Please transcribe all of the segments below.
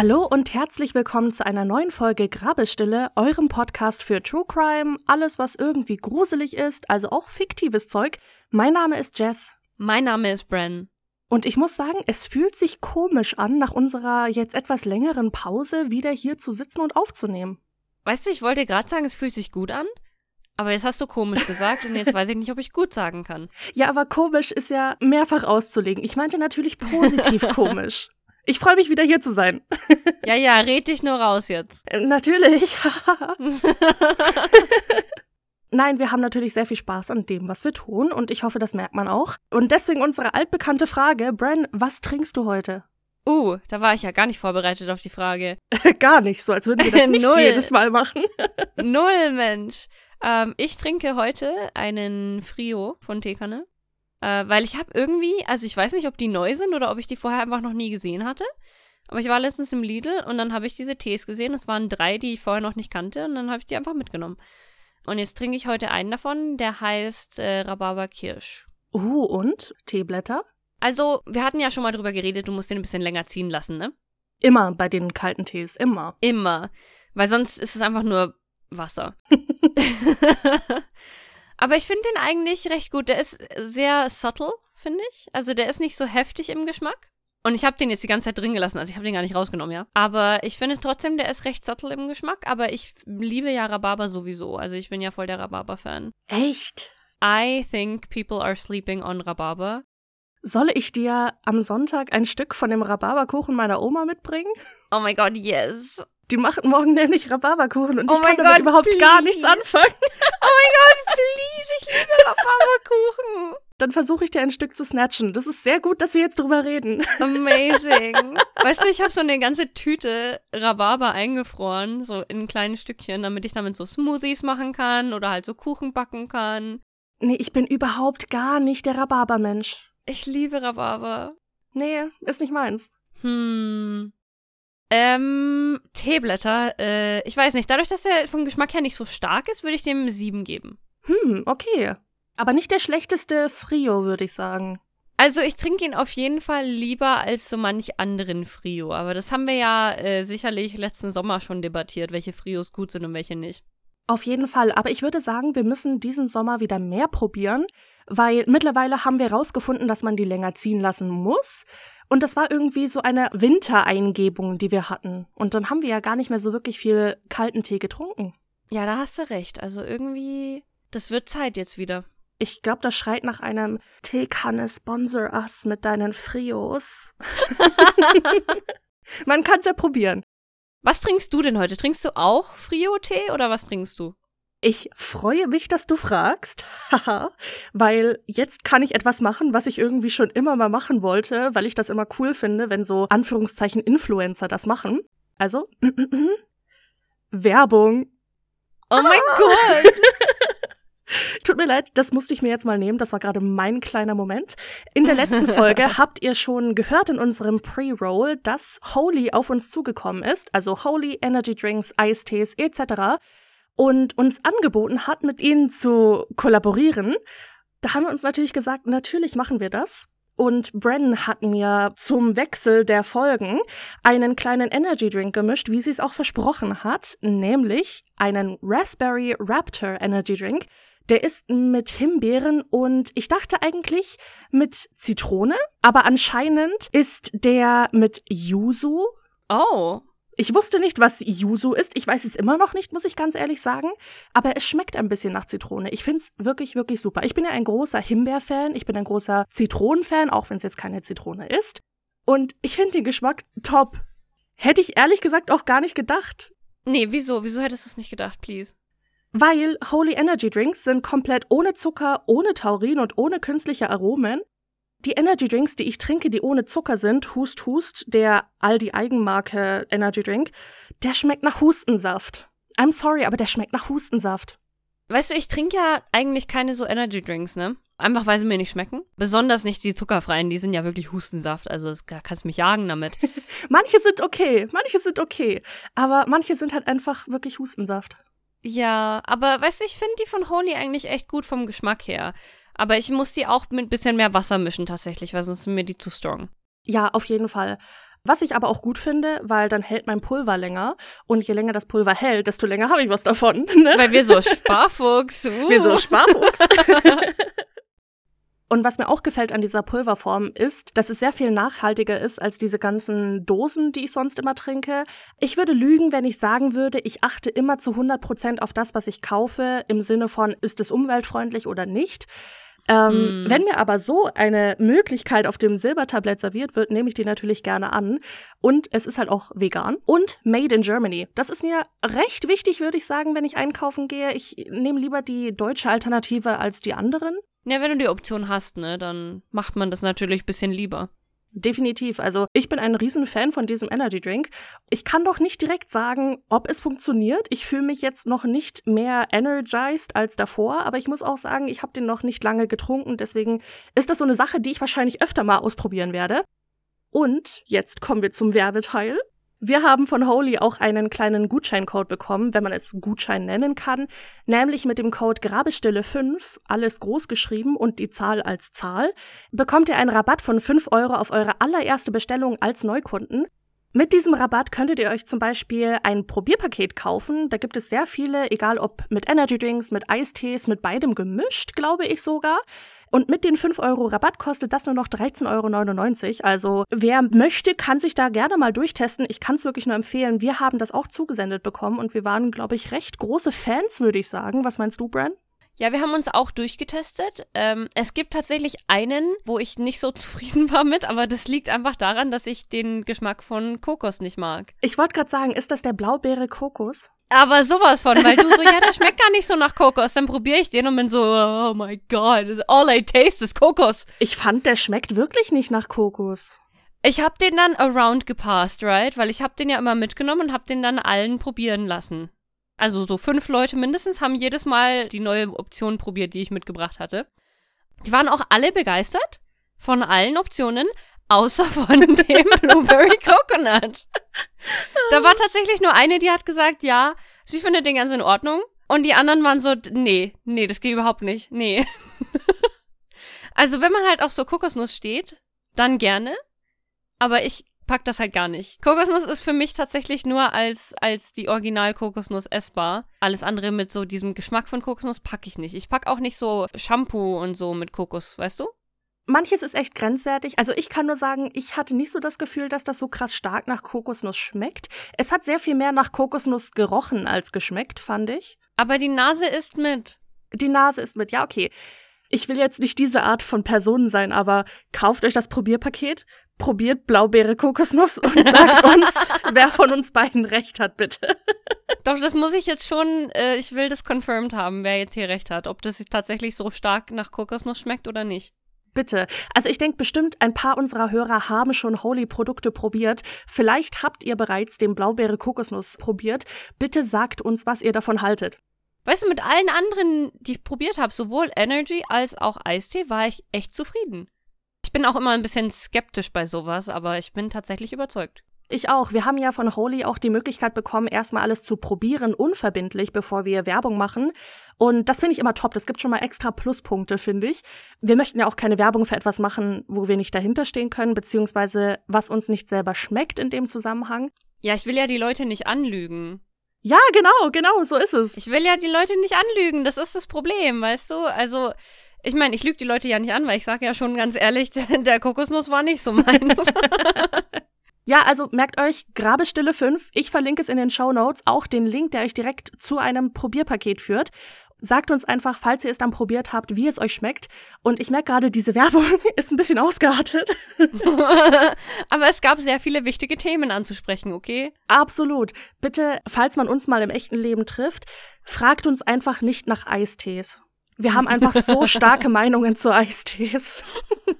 Hallo und herzlich willkommen zu einer neuen Folge Grabestille, eurem Podcast für True Crime, alles was irgendwie gruselig ist, also auch fiktives Zeug. Mein Name ist Jess. Mein Name ist Bren. Und ich muss sagen, es fühlt sich komisch an, nach unserer jetzt etwas längeren Pause wieder hier zu sitzen und aufzunehmen. Weißt du, ich wollte gerade sagen, es fühlt sich gut an, aber jetzt hast du komisch gesagt und jetzt weiß ich nicht, ob ich gut sagen kann. Ja, aber komisch ist ja mehrfach auszulegen. Ich meinte natürlich positiv komisch. Ich freue mich wieder hier zu sein. Ja, ja, red dich nur raus jetzt. Äh, Natürlich. Nein, wir haben natürlich sehr viel Spaß an dem, was wir tun und ich hoffe, das merkt man auch. Und deswegen unsere altbekannte Frage, Bran, was trinkst du heute? Uh, da war ich ja gar nicht vorbereitet auf die Frage. Gar nicht, so als würden wir das nicht Null. jedes Mal machen. Null, Mensch. Ähm, ich trinke heute einen Frio von Teekanne. Äh, weil ich habe irgendwie, also ich weiß nicht, ob die neu sind oder ob ich die vorher einfach noch nie gesehen hatte. Aber ich war letztens im Lidl und dann habe ich diese Tees gesehen. Es waren drei, die ich vorher noch nicht kannte und dann habe ich die einfach mitgenommen. Und jetzt trinke ich heute einen davon, der heißt äh, Rhabarber Kirsch. Uh, und? Teeblätter? Also, wir hatten ja schon mal drüber geredet, du musst den ein bisschen länger ziehen lassen, ne? Immer bei den kalten Tees, immer. Immer. Weil sonst ist es einfach nur Wasser. Aber ich finde den eigentlich recht gut. Der ist sehr subtle, finde ich. Also der ist nicht so heftig im Geschmack. Und ich habe den jetzt die ganze Zeit drin gelassen, also ich habe den gar nicht rausgenommen, ja. Aber ich finde trotzdem, der ist recht subtle im Geschmack. Aber ich liebe ja Rhabarber sowieso. Also ich bin ja voll der Rhabarber-Fan. Echt? I think people are sleeping on Rhabarber. Soll ich dir am Sonntag ein Stück von dem Rhabarberkuchen meiner Oma mitbringen? Oh my god, yes. Die macht morgen nämlich Rhabarberkuchen und Oh ich kann damit Gott, überhaupt gar nichts please. anfangen. Oh mein Gott, please, ich liebe Rhabarberkuchen. Dann versuche ich dir ein Stück zu snatchen. Das ist sehr gut, dass wir jetzt drüber reden. Amazing. Weißt du, ich habe so eine ganze Tüte Rhabarber eingefroren, so in kleinen Stückchen, damit ich damit so Smoothies machen kann oder halt so Kuchen backen kann. Nee, ich bin überhaupt gar nicht der Rhabarbermensch. Ich liebe Rhabarber. Nee, ist nicht meins. Hm. Ähm, Teeblätter, äh, ich weiß nicht, dadurch, dass der vom Geschmack her nicht so stark ist, würde ich dem sieben geben. Hm, okay. Aber nicht der schlechteste Frio, würde ich sagen. Also ich trinke ihn auf jeden Fall lieber als so manch anderen Frio. Aber das haben wir ja äh, sicherlich letzten Sommer schon debattiert, welche Frios gut sind und welche nicht. Auf jeden Fall. Aber ich würde sagen, wir müssen diesen Sommer wieder mehr probieren, weil mittlerweile haben wir herausgefunden, dass man die länger ziehen lassen muss. Und das war irgendwie so eine Wintereingebung, die wir hatten. Und dann haben wir ja gar nicht mehr so wirklich viel kalten Tee getrunken. Ja, da hast du recht. Also irgendwie, das wird Zeit jetzt wieder. Ich glaube, das schreit nach einem Teekanne Sponsor Us mit deinen Frios. Man kann es ja probieren. Was trinkst du denn heute? Trinkst du auch Frio-Tee oder was trinkst du? Ich freue mich, dass du fragst, haha, weil jetzt kann ich etwas machen, was ich irgendwie schon immer mal machen wollte, weil ich das immer cool finde, wenn so Anführungszeichen Influencer das machen. Also, Werbung. Oh mein Gott! Tut mir leid, das musste ich mir jetzt mal nehmen. Das war gerade mein kleiner Moment. In der letzten Folge habt ihr schon gehört in unserem Pre-Roll, dass Holy auf uns zugekommen ist, also Holy Energy Drinks, Eistees etc. und uns angeboten hat, mit ihnen zu kollaborieren. Da haben wir uns natürlich gesagt, natürlich machen wir das. Und Bren hat mir zum Wechsel der Folgen einen kleinen Energy Drink gemischt, wie sie es auch versprochen hat, nämlich einen Raspberry Raptor Energy Drink. Der ist mit Himbeeren und ich dachte eigentlich mit Zitrone, aber anscheinend ist der mit Yuzu. Oh. Ich wusste nicht, was Yuzu ist. Ich weiß es immer noch nicht, muss ich ganz ehrlich sagen. Aber es schmeckt ein bisschen nach Zitrone. Ich find's wirklich, wirklich super. Ich bin ja ein großer Himbeer-Fan. Ich bin ein großer Zitronen-Fan, auch wenn es jetzt keine Zitrone ist. Und ich finde den Geschmack top. Hätte ich ehrlich gesagt auch gar nicht gedacht. Nee, wieso? Wieso hättest du es nicht gedacht, please? Weil Holy Energy Drinks sind komplett ohne Zucker, ohne Taurin und ohne künstliche Aromen. Die Energy Drinks, die ich trinke, die ohne Zucker sind, Hust Hust, der Aldi Eigenmarke Energy Drink, der schmeckt nach Hustensaft. I'm sorry, aber der schmeckt nach Hustensaft. Weißt du, ich trinke ja eigentlich keine so Energy Drinks, ne? Einfach weil sie mir nicht schmecken. Besonders nicht die zuckerfreien, die sind ja wirklich Hustensaft. Also das, da kannst du mich jagen damit. Manche sind okay, manche sind okay, aber manche sind halt einfach wirklich Hustensaft. Ja, aber weißt du, ich finde die von Holy eigentlich echt gut vom Geschmack her. Aber ich muss die auch mit bisschen mehr Wasser mischen tatsächlich, weil sonst sind mir die zu strong. Ja, auf jeden Fall. Was ich aber auch gut finde, weil dann hält mein Pulver länger. Und je länger das Pulver hält, desto länger habe ich was davon. Ne? Weil wir so Sparfuchs. Uh. Wir so Sparfuchs. Und was mir auch gefällt an dieser Pulverform ist, dass es sehr viel nachhaltiger ist als diese ganzen Dosen, die ich sonst immer trinke. Ich würde lügen, wenn ich sagen würde, ich achte immer zu 100 Prozent auf das, was ich kaufe, im Sinne von, ist es umweltfreundlich oder nicht. Ähm, mm. Wenn mir aber so eine Möglichkeit auf dem Silbertablett serviert wird, nehme ich die natürlich gerne an. Und es ist halt auch vegan und made in Germany. Das ist mir recht wichtig, würde ich sagen, wenn ich einkaufen gehe. Ich nehme lieber die deutsche Alternative als die anderen. Ja, wenn du die Option hast, ne, dann macht man das natürlich ein bisschen lieber. Definitiv. Also ich bin ein Riesenfan von diesem Energy Drink. Ich kann doch nicht direkt sagen, ob es funktioniert. Ich fühle mich jetzt noch nicht mehr energized als davor, aber ich muss auch sagen, ich habe den noch nicht lange getrunken. Deswegen ist das so eine Sache, die ich wahrscheinlich öfter mal ausprobieren werde. Und jetzt kommen wir zum Werbeteil. Wir haben von Holy auch einen kleinen Gutscheincode bekommen, wenn man es Gutschein nennen kann, nämlich mit dem Code Grabestille5, alles groß geschrieben und die Zahl als Zahl, bekommt ihr einen Rabatt von 5 Euro auf eure allererste Bestellung als Neukunden. Mit diesem Rabatt könntet ihr euch zum Beispiel ein Probierpaket kaufen. Da gibt es sehr viele, egal ob mit Energy Drinks, mit Eistees, mit beidem gemischt, glaube ich sogar. Und mit den 5 Euro Rabatt kostet das nur noch 13,99 Euro. Also wer möchte, kann sich da gerne mal durchtesten. Ich kann es wirklich nur empfehlen. Wir haben das auch zugesendet bekommen und wir waren, glaube ich, recht große Fans, würde ich sagen. Was meinst du, Bran? Ja, wir haben uns auch durchgetestet. Ähm, es gibt tatsächlich einen, wo ich nicht so zufrieden war mit, aber das liegt einfach daran, dass ich den Geschmack von Kokos nicht mag. Ich wollte gerade sagen, ist das der Blaubeere Kokos? Aber sowas von, weil du so, ja, der schmeckt gar nicht so nach Kokos. Dann probiere ich den und bin so, oh my god, all I taste is Kokos. Ich fand, der schmeckt wirklich nicht nach Kokos. Ich hab den dann around gepasst, right? Weil ich hab den ja immer mitgenommen und hab den dann allen probieren lassen. Also so fünf Leute mindestens haben jedes Mal die neue Option probiert, die ich mitgebracht hatte. Die waren auch alle begeistert von allen Optionen, außer von dem Blueberry Coconut. Da war tatsächlich nur eine, die hat gesagt, ja, sie findet den ganz in Ordnung. Und die anderen waren so, nee, nee, das geht überhaupt nicht, nee. also wenn man halt auf so Kokosnuss steht, dann gerne. Aber ich pack das halt gar nicht. Kokosnuss ist für mich tatsächlich nur als, als die Original-Kokosnuss essbar. Alles andere mit so diesem Geschmack von Kokosnuss packe ich nicht. Ich pack auch nicht so Shampoo und so mit Kokos, weißt du? manches ist echt grenzwertig. Also ich kann nur sagen, ich hatte nicht so das Gefühl, dass das so krass stark nach Kokosnuss schmeckt. Es hat sehr viel mehr nach Kokosnuss gerochen als geschmeckt, fand ich. Aber die Nase ist mit. Die Nase ist mit, ja, okay. Ich will jetzt nicht diese Art von Person sein, aber kauft euch das Probierpaket, probiert Blaubeere Kokosnuss und sagt uns, wer von uns beiden recht hat, bitte. Doch, das muss ich jetzt schon, äh, ich will das confirmed haben, wer jetzt hier recht hat. Ob das tatsächlich so stark nach Kokosnuss schmeckt oder nicht bitte. Also ich denke bestimmt, ein paar unserer Hörer haben schon Holy-Produkte probiert. Vielleicht habt ihr bereits den Blaubeere-Kokosnuss probiert. Bitte sagt uns, was ihr davon haltet. Weißt du, mit allen anderen, die ich probiert habe, sowohl Energy als auch Eistee, war ich echt zufrieden. Ich bin auch immer ein bisschen skeptisch bei sowas, aber ich bin tatsächlich überzeugt. Ich auch. Wir haben ja von Holy auch die Möglichkeit bekommen, erstmal alles zu probieren, unverbindlich, bevor wir Werbung machen. Und das finde ich immer top. Das gibt schon mal extra Pluspunkte, finde ich. Wir möchten ja auch keine Werbung für etwas machen, wo wir nicht dahinter stehen können, beziehungsweise was uns nicht selber schmeckt in dem Zusammenhang. Ja, ich will ja die Leute nicht anlügen. Ja, genau, genau, so ist es. Ich will ja die Leute nicht anlügen, das ist das Problem, weißt du? Also, ich meine, ich lüge die Leute ja nicht an, weil ich sage ja schon ganz ehrlich, der Kokosnuss war nicht so meins. Ja, also merkt euch, Grabestille 5, ich verlinke es in den Show Notes, auch den Link, der euch direkt zu einem Probierpaket führt. Sagt uns einfach, falls ihr es dann probiert habt, wie es euch schmeckt. Und ich merke gerade, diese Werbung ist ein bisschen ausgeartet. Aber es gab sehr viele wichtige Themen anzusprechen, okay? Absolut. Bitte, falls man uns mal im echten Leben trifft, fragt uns einfach nicht nach Eistees. Wir haben einfach so starke Meinungen zu Eistees.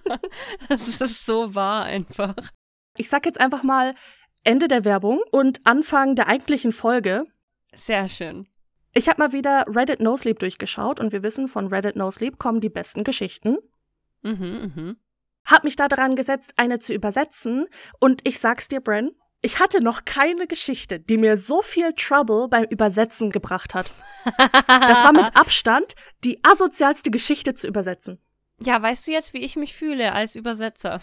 das ist so wahr einfach ich sag jetzt einfach mal Ende der Werbung und Anfang der eigentlichen Folge. Sehr schön. Ich habe mal wieder Reddit No Sleep durchgeschaut und wir wissen, von Reddit No Sleep kommen die besten Geschichten. Mhm, mhm. Hab mich da dran gesetzt, eine zu übersetzen und ich sag's dir, Bren, ich hatte noch keine Geschichte, die mir so viel Trouble beim Übersetzen gebracht hat. Das war mit Abstand die asozialste Geschichte zu übersetzen. Ja, weißt du jetzt, wie ich mich fühle als Übersetzer?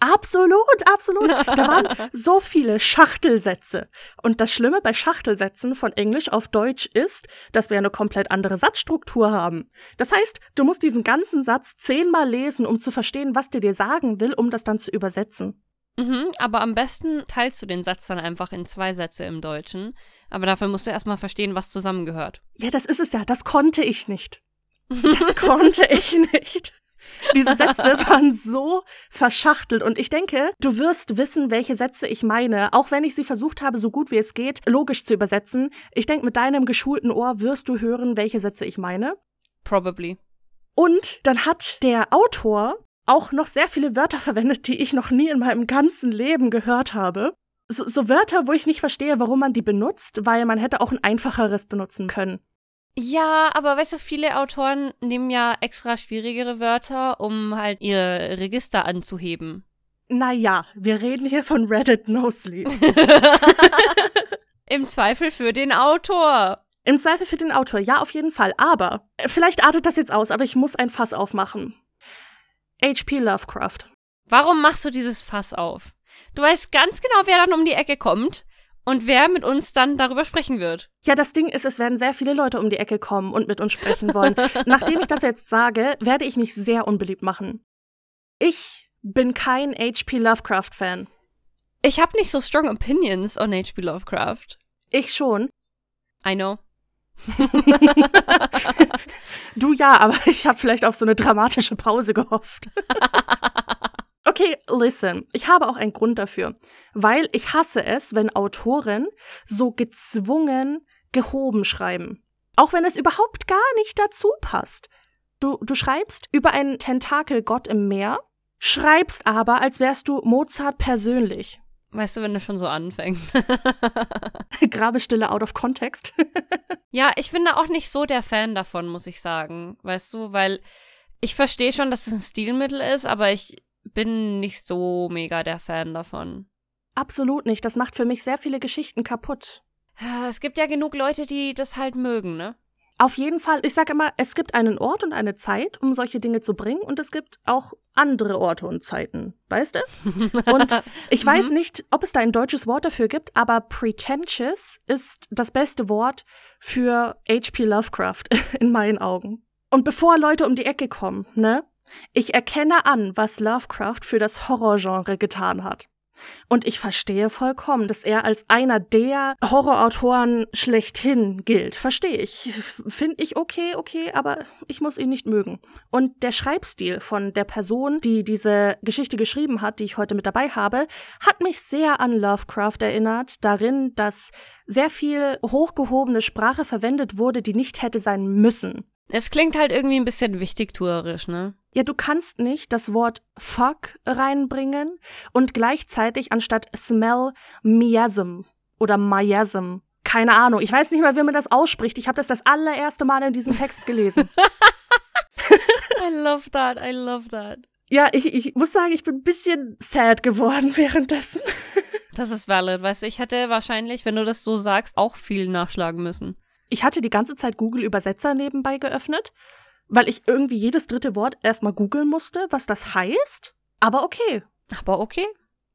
Absolut, absolut. Da waren so viele Schachtelsätze. Und das Schlimme bei Schachtelsätzen von Englisch auf Deutsch ist, dass wir eine komplett andere Satzstruktur haben. Das heißt, du musst diesen ganzen Satz zehnmal lesen, um zu verstehen, was der dir sagen will, um das dann zu übersetzen. Mhm, aber am besten teilst du den Satz dann einfach in zwei Sätze im Deutschen. Aber dafür musst du erstmal verstehen, was zusammengehört. Ja, das ist es ja. Das konnte ich nicht. Das konnte ich nicht. Diese Sätze waren so verschachtelt und ich denke, du wirst wissen, welche Sätze ich meine, auch wenn ich sie versucht habe, so gut wie es geht, logisch zu übersetzen. Ich denke, mit deinem geschulten Ohr wirst du hören, welche Sätze ich meine. Probably. Und dann hat der Autor auch noch sehr viele Wörter verwendet, die ich noch nie in meinem ganzen Leben gehört habe. So, so Wörter, wo ich nicht verstehe, warum man die benutzt, weil man hätte auch ein einfacheres benutzen können. Ja, aber weißt du, viele Autoren nehmen ja extra schwierigere Wörter, um halt ihre Register anzuheben. Naja, wir reden hier von Reddit No Sleep. Im Zweifel für den Autor. Im Zweifel für den Autor, ja, auf jeden Fall. Aber, vielleicht artet das jetzt aus, aber ich muss ein Fass aufmachen. H.P. Lovecraft. Warum machst du dieses Fass auf? Du weißt ganz genau, wer dann um die Ecke kommt und wer mit uns dann darüber sprechen wird. Ja, das Ding ist, es werden sehr viele Leute um die Ecke kommen und mit uns sprechen wollen. Nachdem ich das jetzt sage, werde ich mich sehr unbeliebt machen. Ich bin kein H.P. Lovecraft-Fan. Ich habe nicht so strong opinions on H.P. Lovecraft. Ich schon. I know. du ja, aber ich habe vielleicht auf so eine dramatische Pause gehofft. Okay, listen. Ich habe auch einen Grund dafür. Weil ich hasse es, wenn Autoren so gezwungen gehoben schreiben. Auch wenn es überhaupt gar nicht dazu passt. Du, du schreibst über einen Tentakelgott im Meer, schreibst aber, als wärst du Mozart persönlich. Weißt du, wenn das schon so anfängt. Grabestille out of context. ja, ich bin da auch nicht so der Fan davon, muss ich sagen. Weißt du, weil ich verstehe schon, dass es ein Stilmittel ist, aber ich bin nicht so mega der Fan davon. Absolut nicht. Das macht für mich sehr viele Geschichten kaputt. Es gibt ja genug Leute, die das halt mögen, ne? Auf jeden Fall. Ich sage immer, es gibt einen Ort und eine Zeit, um solche Dinge zu bringen, und es gibt auch andere Orte und Zeiten, weißt du? Und ich weiß mhm. nicht, ob es da ein deutsches Wort dafür gibt, aber pretentious ist das beste Wort für H.P. Lovecraft in meinen Augen. Und bevor Leute um die Ecke kommen, ne? Ich erkenne an, was Lovecraft für das Horrorgenre getan hat. Und ich verstehe vollkommen, dass er als einer der Horrorautoren schlechthin gilt. Verstehe ich. Finde ich okay, okay, aber ich muss ihn nicht mögen. Und der Schreibstil von der Person, die diese Geschichte geschrieben hat, die ich heute mit dabei habe, hat mich sehr an Lovecraft erinnert, darin, dass sehr viel hochgehobene Sprache verwendet wurde, die nicht hätte sein müssen. Es klingt halt irgendwie ein bisschen wichtigtuerisch, ne? Ja, du kannst nicht das Wort fuck reinbringen und gleichzeitig anstatt smell miasm oder miasm. Keine Ahnung. Ich weiß nicht mal, wie man das ausspricht. Ich habe das das allererste Mal in diesem Text gelesen. I love that. I love that. Ja, ich, ich muss sagen, ich bin ein bisschen sad geworden währenddessen. das ist valid. Weißt du, ich hätte wahrscheinlich, wenn du das so sagst, auch viel nachschlagen müssen. Ich hatte die ganze Zeit Google Übersetzer nebenbei geöffnet weil ich irgendwie jedes dritte Wort erstmal googeln musste, was das heißt. Aber okay. Aber okay.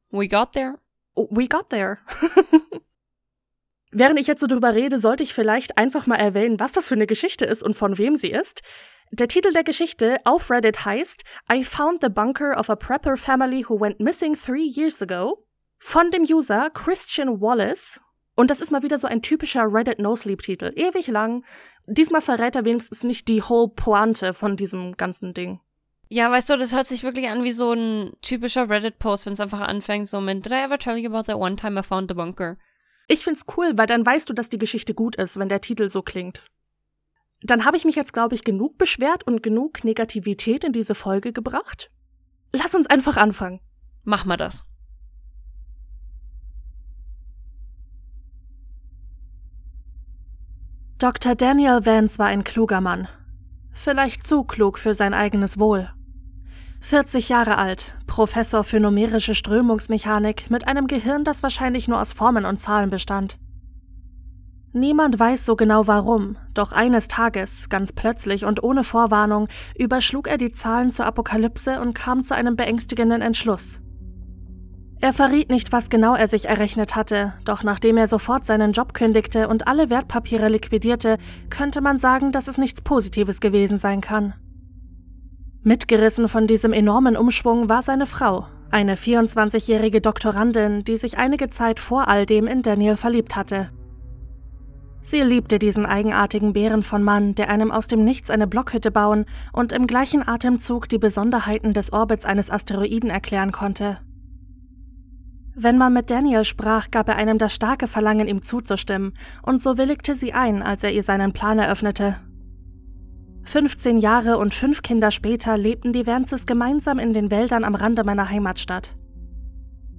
We got there. Oh, we got there. Während ich jetzt so drüber rede, sollte ich vielleicht einfach mal erwähnen, was das für eine Geschichte ist und von wem sie ist. Der Titel der Geschichte auf Reddit heißt I found the bunker of a prepper family who went missing three years ago von dem User Christian Wallace. Und das ist mal wieder so ein typischer Reddit No Sleep Titel. Ewig lang diesmal verrät er wenigstens nicht die whole Pointe von diesem ganzen Ding. Ja, weißt du, das hört sich wirklich an wie so ein typischer Reddit-Post, wenn es einfach anfängt, so mit Did I ever tell you about that one time I found the bunker? Ich find's cool, weil dann weißt du, dass die Geschichte gut ist, wenn der Titel so klingt. Dann habe ich mich jetzt, glaube ich, genug beschwert und genug Negativität in diese Folge gebracht. Lass uns einfach anfangen. Mach mal das. Dr. Daniel Vance war ein kluger Mann. Vielleicht zu klug für sein eigenes Wohl. 40 Jahre alt, Professor für numerische Strömungsmechanik mit einem Gehirn, das wahrscheinlich nur aus Formen und Zahlen bestand. Niemand weiß so genau warum, doch eines Tages, ganz plötzlich und ohne Vorwarnung, überschlug er die Zahlen zur Apokalypse und kam zu einem beängstigenden Entschluss. Er verriet nicht, was genau er sich errechnet hatte, doch nachdem er sofort seinen Job kündigte und alle Wertpapiere liquidierte, könnte man sagen, dass es nichts Positives gewesen sein kann. Mitgerissen von diesem enormen Umschwung war seine Frau, eine 24-jährige Doktorandin, die sich einige Zeit vor all dem in Daniel verliebt hatte. Sie liebte diesen eigenartigen Bären von Mann, der einem aus dem Nichts eine Blockhütte bauen und im gleichen Atemzug die Besonderheiten des Orbits eines Asteroiden erklären konnte. Wenn man mit Daniel sprach, gab er einem das starke Verlangen, ihm zuzustimmen, und so willigte sie ein, als er ihr seinen Plan eröffnete. 15 Jahre und fünf Kinder später lebten die Vances gemeinsam in den Wäldern am Rande meiner Heimatstadt.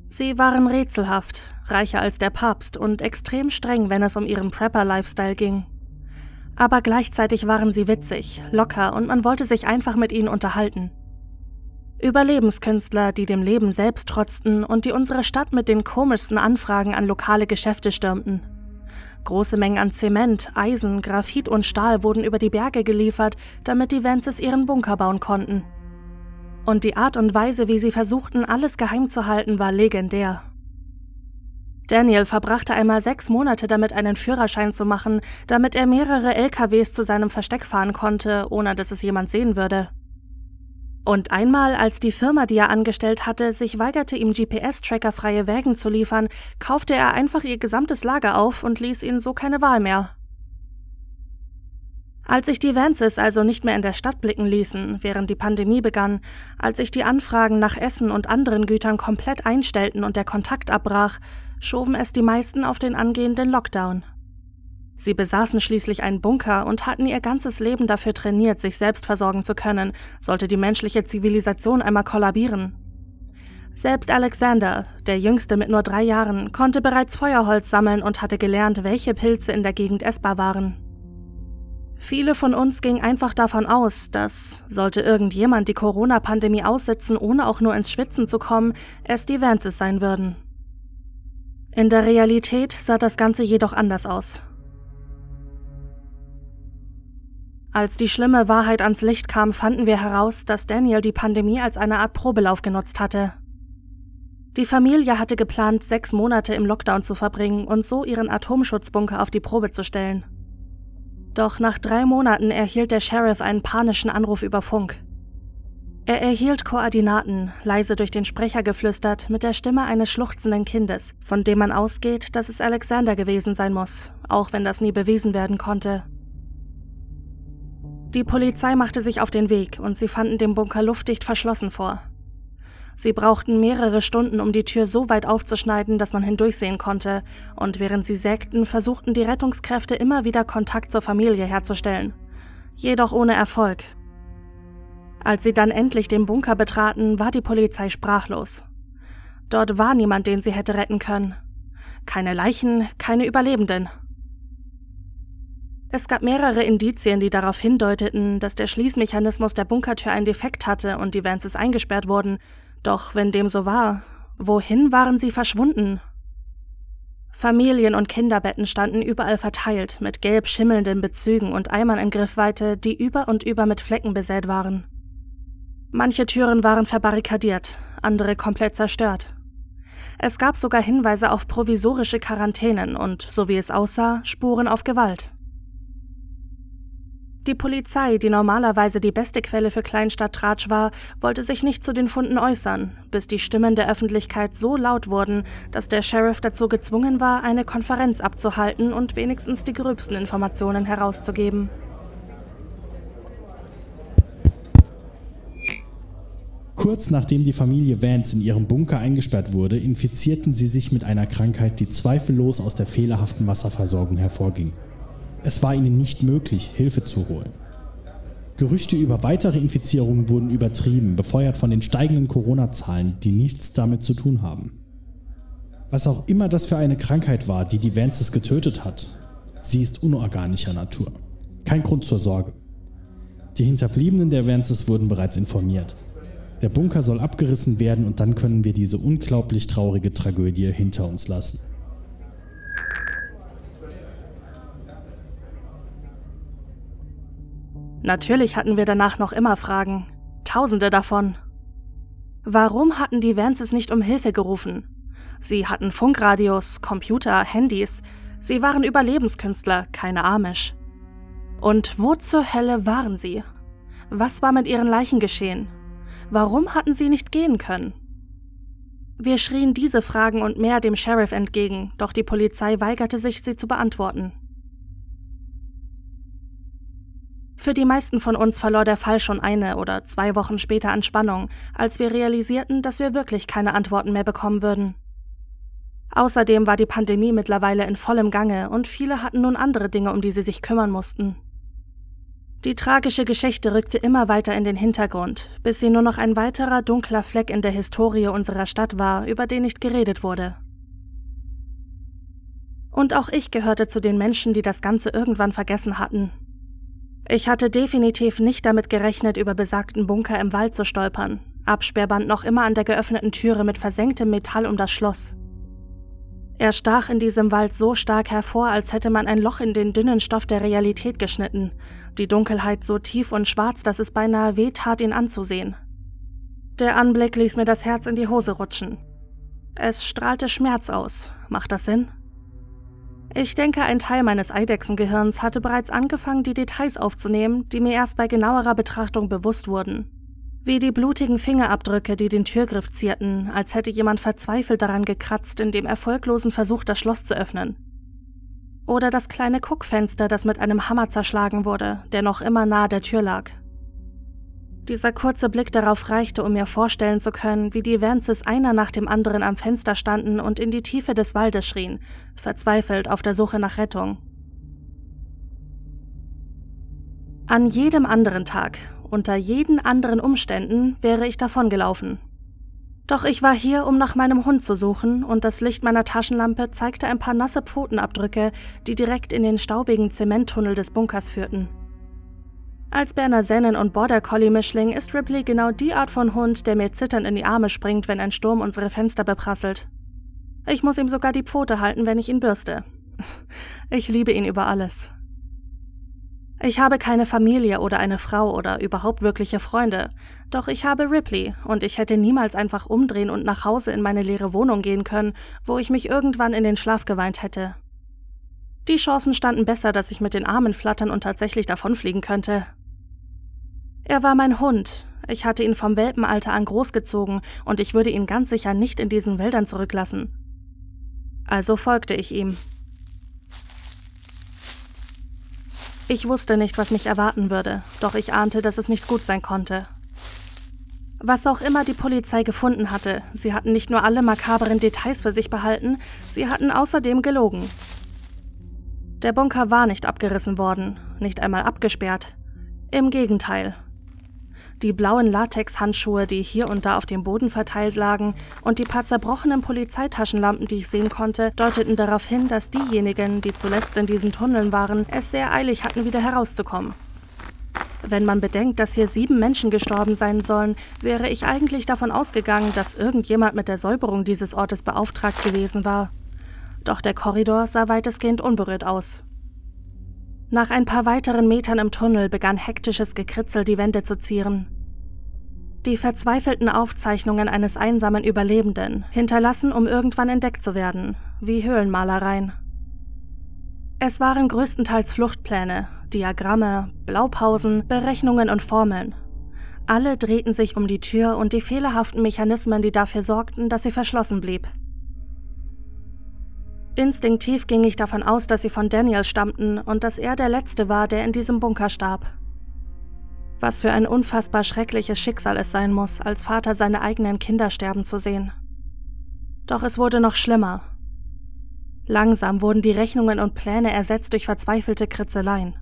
Sie waren rätselhaft, reicher als der Papst und extrem streng, wenn es um ihren Prepper-Lifestyle ging. Aber gleichzeitig waren sie witzig, locker und man wollte sich einfach mit ihnen unterhalten. Überlebenskünstler, die dem Leben selbst trotzten und die unsere Stadt mit den komischsten Anfragen an lokale Geschäfte stürmten. Große Mengen an Zement, Eisen, Graphit und Stahl wurden über die Berge geliefert, damit die Vances ihren Bunker bauen konnten. Und die Art und Weise, wie sie versuchten, alles geheim zu halten, war legendär. Daniel verbrachte einmal sechs Monate damit, einen Führerschein zu machen, damit er mehrere LKWs zu seinem Versteck fahren konnte, ohne dass es jemand sehen würde. Und einmal, als die Firma, die er angestellt hatte, sich weigerte, ihm GPS-Trackerfreie Wägen zu liefern, kaufte er einfach ihr gesamtes Lager auf und ließ ihnen so keine Wahl mehr. Als sich die Vances also nicht mehr in der Stadt blicken ließen, während die Pandemie begann, als sich die Anfragen nach Essen und anderen Gütern komplett einstellten und der Kontakt abbrach, schoben es die meisten auf den angehenden Lockdown. Sie besaßen schließlich einen Bunker und hatten ihr ganzes Leben dafür trainiert, sich selbst versorgen zu können, sollte die menschliche Zivilisation einmal kollabieren. Selbst Alexander, der Jüngste mit nur drei Jahren, konnte bereits Feuerholz sammeln und hatte gelernt, welche Pilze in der Gegend essbar waren. Viele von uns gingen einfach davon aus, dass, sollte irgendjemand die Corona-Pandemie aussitzen, ohne auch nur ins Schwitzen zu kommen, es die Vances sein würden. In der Realität sah das Ganze jedoch anders aus. Als die schlimme Wahrheit ans Licht kam, fanden wir heraus, dass Daniel die Pandemie als eine Art Probelauf genutzt hatte. Die Familie hatte geplant, sechs Monate im Lockdown zu verbringen und so ihren Atomschutzbunker auf die Probe zu stellen. Doch nach drei Monaten erhielt der Sheriff einen panischen Anruf über Funk. Er erhielt Koordinaten, leise durch den Sprecher geflüstert, mit der Stimme eines schluchzenden Kindes, von dem man ausgeht, dass es Alexander gewesen sein muss, auch wenn das nie bewiesen werden konnte. Die Polizei machte sich auf den Weg und sie fanden den Bunker luftdicht verschlossen vor. Sie brauchten mehrere Stunden, um die Tür so weit aufzuschneiden, dass man hindurchsehen konnte, und während sie sägten, versuchten die Rettungskräfte immer wieder Kontakt zur Familie herzustellen. Jedoch ohne Erfolg. Als sie dann endlich den Bunker betraten, war die Polizei sprachlos. Dort war niemand, den sie hätte retten können. Keine Leichen, keine Überlebenden. Es gab mehrere Indizien, die darauf hindeuteten, dass der Schließmechanismus der Bunkertür einen Defekt hatte und die Vances eingesperrt wurden. Doch wenn dem so war, wohin waren sie verschwunden? Familien- und Kinderbetten standen überall verteilt, mit gelb schimmelnden Bezügen und Eimern in Griffweite, die über und über mit Flecken besät waren. Manche Türen waren verbarrikadiert, andere komplett zerstört. Es gab sogar Hinweise auf provisorische Quarantänen und, so wie es aussah, Spuren auf Gewalt. Die Polizei, die normalerweise die beste Quelle für Kleinstadttratsch war, wollte sich nicht zu den Funden äußern, bis die Stimmen der Öffentlichkeit so laut wurden, dass der Sheriff dazu gezwungen war, eine Konferenz abzuhalten und wenigstens die gröbsten Informationen herauszugeben. Kurz nachdem die Familie Vance in ihrem Bunker eingesperrt wurde, infizierten sie sich mit einer Krankheit, die zweifellos aus der fehlerhaften Wasserversorgung hervorging. Es war ihnen nicht möglich, Hilfe zu holen. Gerüchte über weitere Infizierungen wurden übertrieben, befeuert von den steigenden Corona-Zahlen, die nichts damit zu tun haben. Was auch immer das für eine Krankheit war, die die Vances getötet hat, sie ist unorganischer Natur. Kein Grund zur Sorge. Die Hinterbliebenen der Vances wurden bereits informiert. Der Bunker soll abgerissen werden und dann können wir diese unglaublich traurige Tragödie hinter uns lassen. Natürlich hatten wir danach noch immer Fragen. Tausende davon. Warum hatten die Vances nicht um Hilfe gerufen? Sie hatten Funkradios, Computer, Handys. Sie waren Überlebenskünstler, keine Amish. Und wo zur Hölle waren sie? Was war mit ihren Leichen geschehen? Warum hatten sie nicht gehen können? Wir schrien diese Fragen und mehr dem Sheriff entgegen, doch die Polizei weigerte sich, sie zu beantworten. Für die meisten von uns verlor der Fall schon eine oder zwei Wochen später an Spannung, als wir realisierten, dass wir wirklich keine Antworten mehr bekommen würden. Außerdem war die Pandemie mittlerweile in vollem Gange und viele hatten nun andere Dinge, um die sie sich kümmern mussten. Die tragische Geschichte rückte immer weiter in den Hintergrund, bis sie nur noch ein weiterer dunkler Fleck in der Historie unserer Stadt war, über den nicht geredet wurde. Und auch ich gehörte zu den Menschen, die das Ganze irgendwann vergessen hatten. Ich hatte definitiv nicht damit gerechnet, über besagten Bunker im Wald zu stolpern, Absperrband noch immer an der geöffneten Türe mit versenktem Metall um das Schloss. Er stach in diesem Wald so stark hervor, als hätte man ein Loch in den dünnen Stoff der Realität geschnitten, die Dunkelheit so tief und schwarz, dass es beinahe weh tat, ihn anzusehen. Der Anblick ließ mir das Herz in die Hose rutschen. Es strahlte Schmerz aus. Macht das Sinn? Ich denke, ein Teil meines Eidechsengehirns hatte bereits angefangen, die Details aufzunehmen, die mir erst bei genauerer Betrachtung bewusst wurden. Wie die blutigen Fingerabdrücke, die den Türgriff zierten, als hätte jemand verzweifelt daran gekratzt, in dem erfolglosen Versuch, das Schloss zu öffnen. Oder das kleine Guckfenster, das mit einem Hammer zerschlagen wurde, der noch immer nahe der Tür lag. Dieser kurze Blick darauf reichte, um mir vorstellen zu können, wie die Vances einer nach dem anderen am Fenster standen und in die Tiefe des Waldes schrien, verzweifelt auf der Suche nach Rettung. An jedem anderen Tag, unter jeden anderen Umständen, wäre ich davongelaufen. Doch ich war hier, um nach meinem Hund zu suchen, und das Licht meiner Taschenlampe zeigte ein paar nasse Pfotenabdrücke, die direkt in den staubigen Zementtunnel des Bunkers führten. Als Berner Sennen und Border Collie Mischling ist Ripley genau die Art von Hund, der mir zitternd in die Arme springt, wenn ein Sturm unsere Fenster beprasselt. Ich muss ihm sogar die Pfote halten, wenn ich ihn bürste. Ich liebe ihn über alles. Ich habe keine Familie oder eine Frau oder überhaupt wirkliche Freunde, doch ich habe Ripley und ich hätte niemals einfach umdrehen und nach Hause in meine leere Wohnung gehen können, wo ich mich irgendwann in den Schlaf geweint hätte. Die Chancen standen besser, dass ich mit den Armen flattern und tatsächlich davonfliegen könnte. Er war mein Hund, ich hatte ihn vom Welpenalter an großgezogen und ich würde ihn ganz sicher nicht in diesen Wäldern zurücklassen. Also folgte ich ihm. Ich wusste nicht, was mich erwarten würde, doch ich ahnte, dass es nicht gut sein konnte. Was auch immer die Polizei gefunden hatte, sie hatten nicht nur alle makaberen Details für sich behalten, sie hatten außerdem gelogen. Der Bunker war nicht abgerissen worden, nicht einmal abgesperrt. Im Gegenteil, die blauen Latexhandschuhe, die hier und da auf dem Boden verteilt lagen, und die paar zerbrochenen Polizeitaschenlampen, die ich sehen konnte, deuteten darauf hin, dass diejenigen, die zuletzt in diesen Tunneln waren, es sehr eilig hatten, wieder herauszukommen. Wenn man bedenkt, dass hier sieben Menschen gestorben sein sollen, wäre ich eigentlich davon ausgegangen, dass irgendjemand mit der Säuberung dieses Ortes beauftragt gewesen war. Doch der Korridor sah weitestgehend unberührt aus. Nach ein paar weiteren Metern im Tunnel begann hektisches Gekritzel die Wände zu zieren. Die verzweifelten Aufzeichnungen eines einsamen Überlebenden, hinterlassen, um irgendwann entdeckt zu werden, wie Höhlenmalereien. Es waren größtenteils Fluchtpläne, Diagramme, Blaupausen, Berechnungen und Formeln. Alle drehten sich um die Tür und die fehlerhaften Mechanismen, die dafür sorgten, dass sie verschlossen blieb. Instinktiv ging ich davon aus, dass sie von Daniel stammten und dass er der Letzte war, der in diesem Bunker starb. Was für ein unfassbar schreckliches Schicksal es sein muss, als Vater seine eigenen Kinder sterben zu sehen. Doch es wurde noch schlimmer. Langsam wurden die Rechnungen und Pläne ersetzt durch verzweifelte Kritzeleien.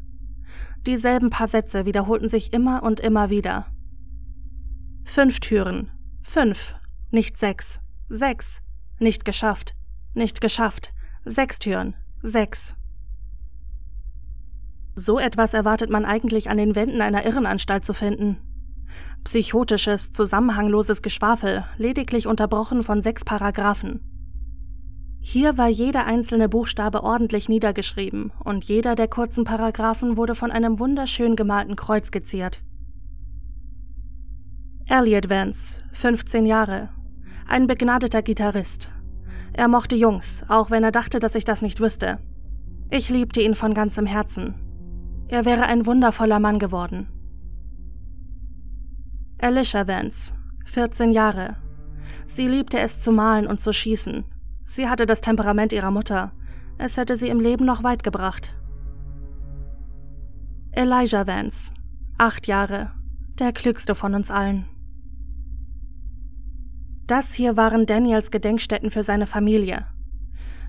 Dieselben paar Sätze wiederholten sich immer und immer wieder. Fünf Türen. Fünf. Nicht sechs. Sechs. Nicht geschafft. Nicht geschafft. Sechs Türen. Sechs. So etwas erwartet man eigentlich an den Wänden einer Irrenanstalt zu finden. Psychotisches, zusammenhangloses Geschwafel, lediglich unterbrochen von sechs Paragraphen. Hier war jeder einzelne Buchstabe ordentlich niedergeschrieben und jeder der kurzen Paragraphen wurde von einem wunderschön gemalten Kreuz geziert. Elliot Vance, 15 Jahre. Ein begnadeter Gitarrist. Er mochte Jungs, auch wenn er dachte, dass ich das nicht wüsste. Ich liebte ihn von ganzem Herzen. Er wäre ein wundervoller Mann geworden. Alicia Vance, 14 Jahre. Sie liebte es zu malen und zu schießen. Sie hatte das Temperament ihrer Mutter. Es hätte sie im Leben noch weit gebracht. Elijah Vance, acht Jahre, der klügste von uns allen. Das hier waren Daniels Gedenkstätten für seine Familie.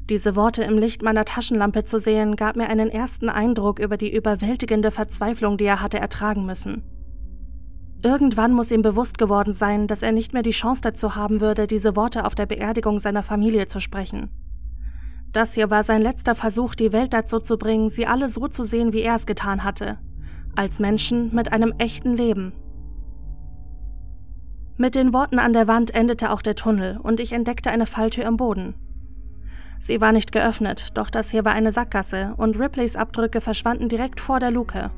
Diese Worte im Licht meiner Taschenlampe zu sehen, gab mir einen ersten Eindruck über die überwältigende Verzweiflung, die er hatte ertragen müssen. Irgendwann muss ihm bewusst geworden sein, dass er nicht mehr die Chance dazu haben würde, diese Worte auf der Beerdigung seiner Familie zu sprechen. Das hier war sein letzter Versuch, die Welt dazu zu bringen, sie alle so zu sehen, wie er es getan hatte. Als Menschen mit einem echten Leben. Mit den Worten an der Wand endete auch der Tunnel und ich entdeckte eine Falltür im Boden. Sie war nicht geöffnet, doch das hier war eine Sackgasse und Ripleys Abdrücke verschwanden direkt vor der Luke.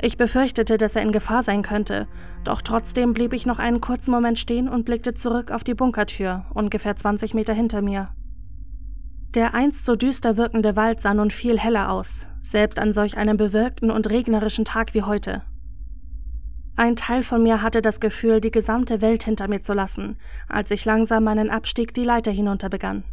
Ich befürchtete, dass er in Gefahr sein könnte, doch trotzdem blieb ich noch einen kurzen Moment stehen und blickte zurück auf die Bunkertür, ungefähr 20 Meter hinter mir. Der einst so düster wirkende Wald sah nun viel heller aus, selbst an solch einem bewölkten und regnerischen Tag wie heute. Ein Teil von mir hatte das Gefühl, die gesamte Welt hinter mir zu lassen, als ich langsam meinen Abstieg die Leiter hinunter begann.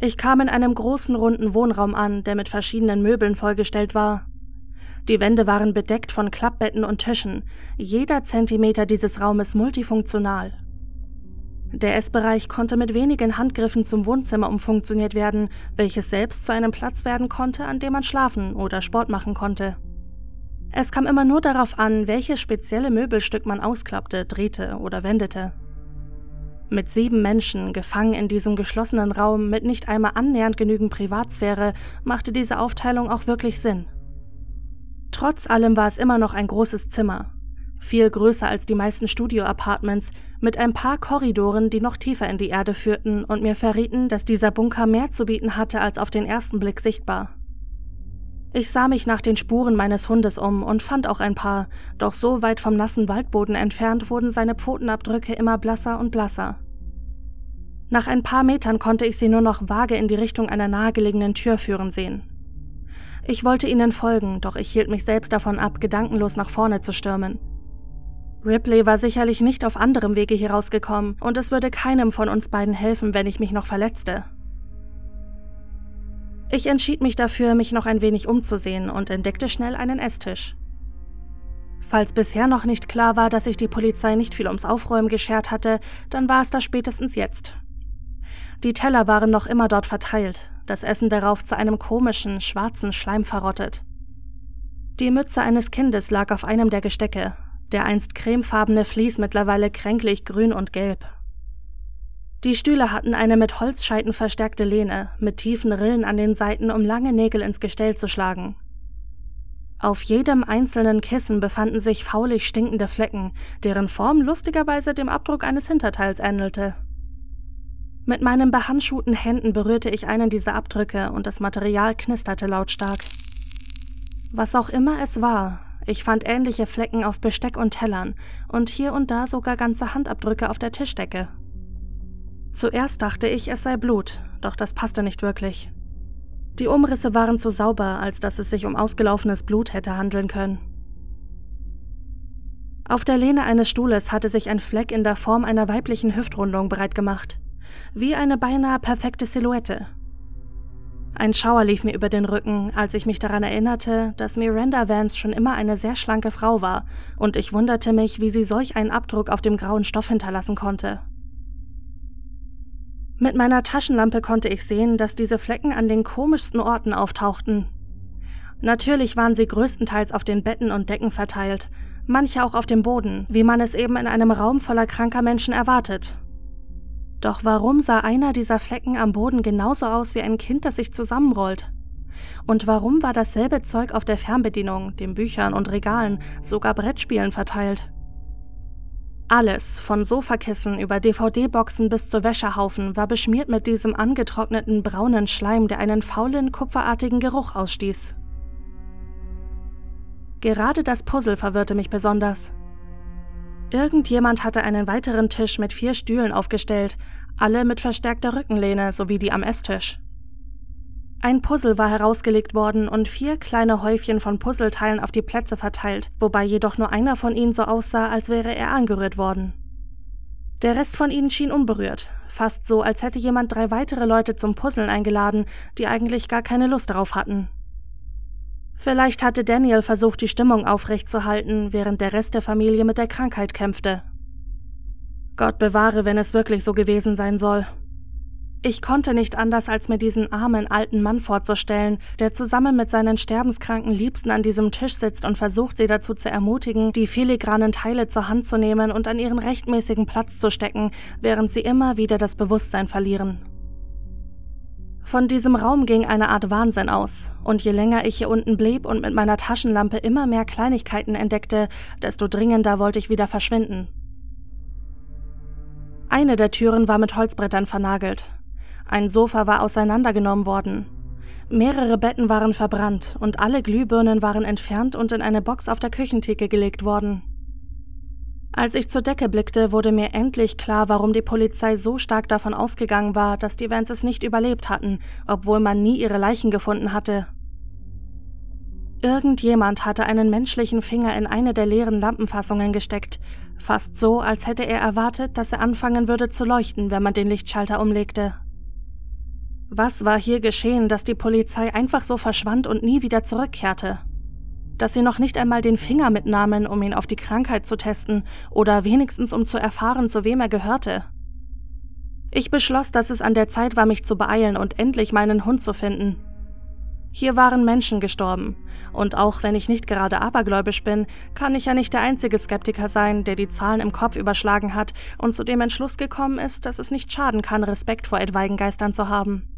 Ich kam in einem großen runden Wohnraum an, der mit verschiedenen Möbeln vollgestellt war. Die Wände waren bedeckt von Klappbetten und Tischen, jeder Zentimeter dieses Raumes multifunktional. Der Essbereich konnte mit wenigen Handgriffen zum Wohnzimmer umfunktioniert werden, welches selbst zu einem Platz werden konnte, an dem man schlafen oder Sport machen konnte. Es kam immer nur darauf an, welches spezielle Möbelstück man ausklappte, drehte oder wendete. Mit sieben Menschen, gefangen in diesem geschlossenen Raum mit nicht einmal annähernd genügend Privatsphäre, machte diese Aufteilung auch wirklich Sinn. Trotz allem war es immer noch ein großes Zimmer, viel größer als die meisten Studio-Apartments, mit ein paar Korridoren, die noch tiefer in die Erde führten und mir verrieten, dass dieser Bunker mehr zu bieten hatte als auf den ersten Blick sichtbar. Ich sah mich nach den Spuren meines Hundes um und fand auch ein paar, doch so weit vom nassen Waldboden entfernt wurden seine Pfotenabdrücke immer blasser und blasser. Nach ein paar Metern konnte ich sie nur noch vage in die Richtung einer nahegelegenen Tür führen sehen. Ich wollte ihnen folgen, doch ich hielt mich selbst davon ab, gedankenlos nach vorne zu stürmen. Ripley war sicherlich nicht auf anderem Wege hier rausgekommen, und es würde keinem von uns beiden helfen, wenn ich mich noch verletzte. Ich entschied mich dafür, mich noch ein wenig umzusehen und entdeckte schnell einen Esstisch. Falls bisher noch nicht klar war, dass sich die Polizei nicht viel ums Aufräumen geschert hatte, dann war es das spätestens jetzt. Die Teller waren noch immer dort verteilt, das Essen darauf zu einem komischen, schwarzen Schleim verrottet. Die Mütze eines Kindes lag auf einem der Gestecke, der einst cremefarbene Vlies mittlerweile kränklich grün und gelb. Die Stühle hatten eine mit Holzscheiten verstärkte Lehne, mit tiefen Rillen an den Seiten, um lange Nägel ins Gestell zu schlagen. Auf jedem einzelnen Kissen befanden sich faulig stinkende Flecken, deren Form lustigerweise dem Abdruck eines Hinterteils ähnelte. Mit meinen behandschuhten Händen berührte ich einen dieser Abdrücke und das Material knisterte lautstark. Was auch immer es war, ich fand ähnliche Flecken auf Besteck und Tellern und hier und da sogar ganze Handabdrücke auf der Tischdecke. Zuerst dachte ich, es sei Blut, doch das passte nicht wirklich. Die Umrisse waren zu sauber, als dass es sich um ausgelaufenes Blut hätte handeln können. Auf der Lehne eines Stuhles hatte sich ein Fleck in der Form einer weiblichen Hüftrundung breit gemacht, wie eine beinahe perfekte Silhouette. Ein Schauer lief mir über den Rücken, als ich mich daran erinnerte, dass Miranda Vance schon immer eine sehr schlanke Frau war, und ich wunderte mich, wie sie solch einen Abdruck auf dem grauen Stoff hinterlassen konnte. Mit meiner Taschenlampe konnte ich sehen, dass diese Flecken an den komischsten Orten auftauchten. Natürlich waren sie größtenteils auf den Betten und Decken verteilt, manche auch auf dem Boden, wie man es eben in einem Raum voller kranker Menschen erwartet. Doch warum sah einer dieser Flecken am Boden genauso aus wie ein Kind, das sich zusammenrollt? Und warum war dasselbe Zeug auf der Fernbedienung, den Büchern und Regalen, sogar Brettspielen verteilt? Alles, von Sofakissen über DVD-Boxen bis zu Wäschehaufen, war beschmiert mit diesem angetrockneten braunen Schleim, der einen faulen, kupferartigen Geruch ausstieß. Gerade das Puzzle verwirrte mich besonders. Irgendjemand hatte einen weiteren Tisch mit vier Stühlen aufgestellt, alle mit verstärkter Rückenlehne sowie die am Esstisch. Ein Puzzle war herausgelegt worden und vier kleine Häufchen von Puzzleteilen auf die Plätze verteilt, wobei jedoch nur einer von ihnen so aussah, als wäre er angerührt worden. Der Rest von ihnen schien unberührt, fast so, als hätte jemand drei weitere Leute zum Puzzeln eingeladen, die eigentlich gar keine Lust darauf hatten. Vielleicht hatte Daniel versucht, die Stimmung aufrechtzuhalten, während der Rest der Familie mit der Krankheit kämpfte. Gott bewahre, wenn es wirklich so gewesen sein soll. Ich konnte nicht anders, als mir diesen armen alten Mann vorzustellen, der zusammen mit seinen sterbenskranken Liebsten an diesem Tisch sitzt und versucht, sie dazu zu ermutigen, die filigranen Teile zur Hand zu nehmen und an ihren rechtmäßigen Platz zu stecken, während sie immer wieder das Bewusstsein verlieren. Von diesem Raum ging eine Art Wahnsinn aus, und je länger ich hier unten blieb und mit meiner Taschenlampe immer mehr Kleinigkeiten entdeckte, desto dringender wollte ich wieder verschwinden. Eine der Türen war mit Holzbrettern vernagelt, ein Sofa war auseinandergenommen worden. Mehrere Betten waren verbrannt und alle Glühbirnen waren entfernt und in eine Box auf der Küchentheke gelegt worden. Als ich zur Decke blickte, wurde mir endlich klar, warum die Polizei so stark davon ausgegangen war, dass die Vances nicht überlebt hatten, obwohl man nie ihre Leichen gefunden hatte. Irgendjemand hatte einen menschlichen Finger in eine der leeren Lampenfassungen gesteckt, fast so, als hätte er erwartet, dass er anfangen würde zu leuchten, wenn man den Lichtschalter umlegte. Was war hier geschehen, dass die Polizei einfach so verschwand und nie wieder zurückkehrte? Dass sie noch nicht einmal den Finger mitnahmen, um ihn auf die Krankheit zu testen oder wenigstens um zu erfahren, zu wem er gehörte? Ich beschloss, dass es an der Zeit war, mich zu beeilen und endlich meinen Hund zu finden. Hier waren Menschen gestorben, und auch wenn ich nicht gerade abergläubisch bin, kann ich ja nicht der einzige Skeptiker sein, der die Zahlen im Kopf überschlagen hat und zu dem Entschluss gekommen ist, dass es nicht schaden kann, Respekt vor etwaigen Geistern zu haben.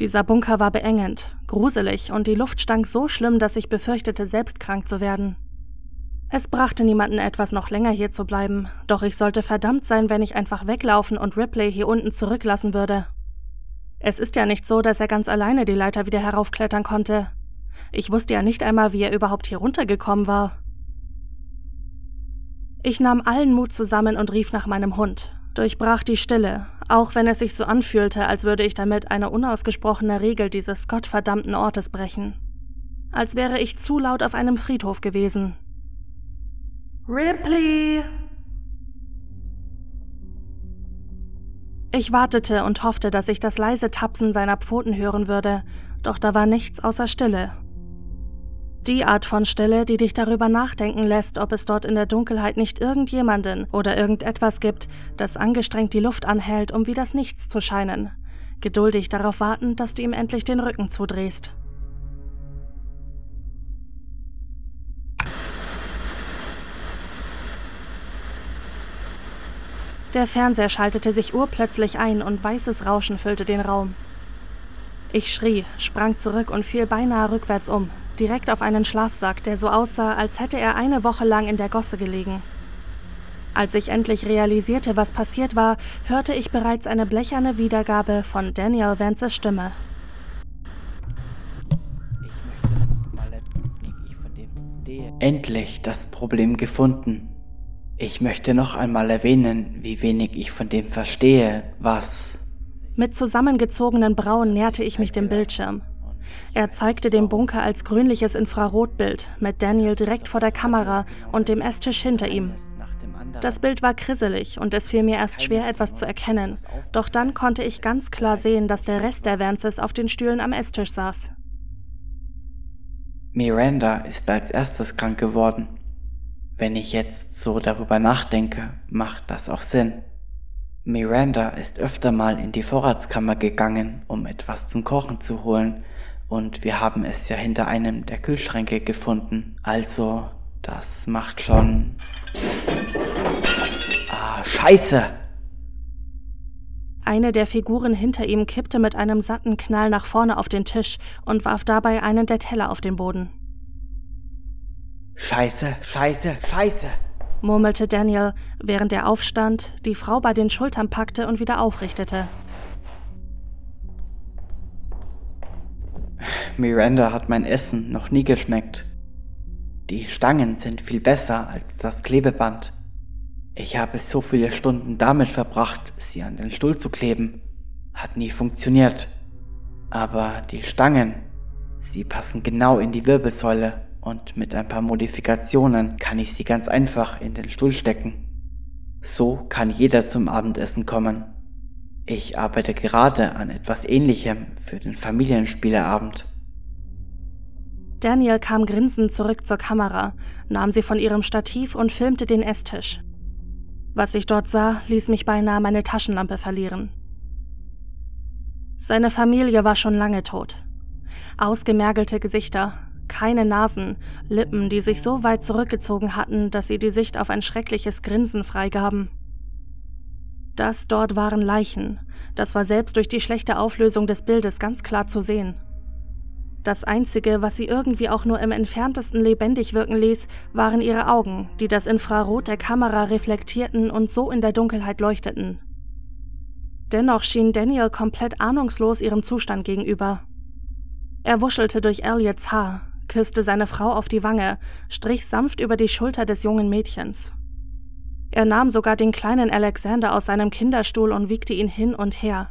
Dieser Bunker war beengend, gruselig und die Luft stank so schlimm, dass ich befürchtete, selbst krank zu werden. Es brachte niemanden etwas, noch länger hier zu bleiben, doch ich sollte verdammt sein, wenn ich einfach weglaufen und Ripley hier unten zurücklassen würde. Es ist ja nicht so, dass er ganz alleine die Leiter wieder heraufklettern konnte. Ich wusste ja nicht einmal, wie er überhaupt hier runtergekommen war. Ich nahm allen Mut zusammen und rief nach meinem Hund, durchbrach die Stille, auch wenn es sich so anfühlte, als würde ich damit eine unausgesprochene Regel dieses gottverdammten Ortes brechen. Als wäre ich zu laut auf einem Friedhof gewesen. Ripley! Ich wartete und hoffte, dass ich das leise Tapsen seiner Pfoten hören würde, doch da war nichts außer Stille. Die Art von Stille, die dich darüber nachdenken lässt, ob es dort in der Dunkelheit nicht irgendjemanden oder irgendetwas gibt, das angestrengt die Luft anhält, um wie das Nichts zu scheinen. Geduldig darauf warten, dass du ihm endlich den Rücken zudrehst. Der Fernseher schaltete sich urplötzlich ein und weißes Rauschen füllte den Raum. Ich schrie, sprang zurück und fiel beinahe rückwärts um, direkt auf einen Schlafsack, der so aussah, als hätte er eine Woche lang in der Gosse gelegen. Als ich endlich realisierte, was passiert war, hörte ich bereits eine blecherne Wiedergabe von Daniel Vances Stimme. Endlich das Problem gefunden. Ich möchte noch einmal erwähnen, wie wenig ich von dem verstehe, was... Mit zusammengezogenen Brauen näherte ich mich dem Bildschirm. Er zeigte den Bunker als grünliches Infrarotbild mit Daniel direkt vor der Kamera und dem Esstisch hinter ihm. Das Bild war krisselig und es fiel mir erst schwer, etwas zu erkennen. Doch dann konnte ich ganz klar sehen, dass der Rest der Vances auf den Stühlen am Esstisch saß. Miranda ist als erstes krank geworden. Wenn ich jetzt so darüber nachdenke, macht das auch Sinn. Miranda ist öfter mal in die Vorratskammer gegangen, um etwas zum Kochen zu holen, und wir haben es ja hinter einem der Kühlschränke gefunden. Also, das macht schon... Ah, scheiße! Eine der Figuren hinter ihm kippte mit einem satten Knall nach vorne auf den Tisch und warf dabei einen der Teller auf den Boden. Scheiße, scheiße, scheiße! murmelte Daniel, während er aufstand, die Frau bei den Schultern packte und wieder aufrichtete. Miranda hat mein Essen noch nie geschmeckt. Die Stangen sind viel besser als das Klebeband. Ich habe so viele Stunden damit verbracht, sie an den Stuhl zu kleben. Hat nie funktioniert. Aber die Stangen, sie passen genau in die Wirbelsäule und mit ein paar Modifikationen kann ich sie ganz einfach in den Stuhl stecken. So kann jeder zum Abendessen kommen. Ich arbeite gerade an etwas Ähnlichem für den Familienspieleabend. Daniel kam grinsend zurück zur Kamera, nahm sie von ihrem Stativ und filmte den Esstisch. Was ich dort sah, ließ mich beinahe meine Taschenlampe verlieren. Seine Familie war schon lange tot. Ausgemergelte Gesichter, keine Nasen, Lippen, die sich so weit zurückgezogen hatten, dass sie die Sicht auf ein schreckliches Grinsen freigaben. Das dort waren Leichen, das war selbst durch die schlechte Auflösung des Bildes ganz klar zu sehen. Das Einzige, was sie irgendwie auch nur im entferntesten lebendig wirken ließ, waren ihre Augen, die das Infrarot der Kamera reflektierten und so in der Dunkelheit leuchteten. Dennoch schien Daniel komplett ahnungslos ihrem Zustand gegenüber. Er wuschelte durch Elliots Haar, küsste seine Frau auf die Wange, strich sanft über die Schulter des jungen Mädchens. Er nahm sogar den kleinen Alexander aus seinem Kinderstuhl und wiegte ihn hin und her.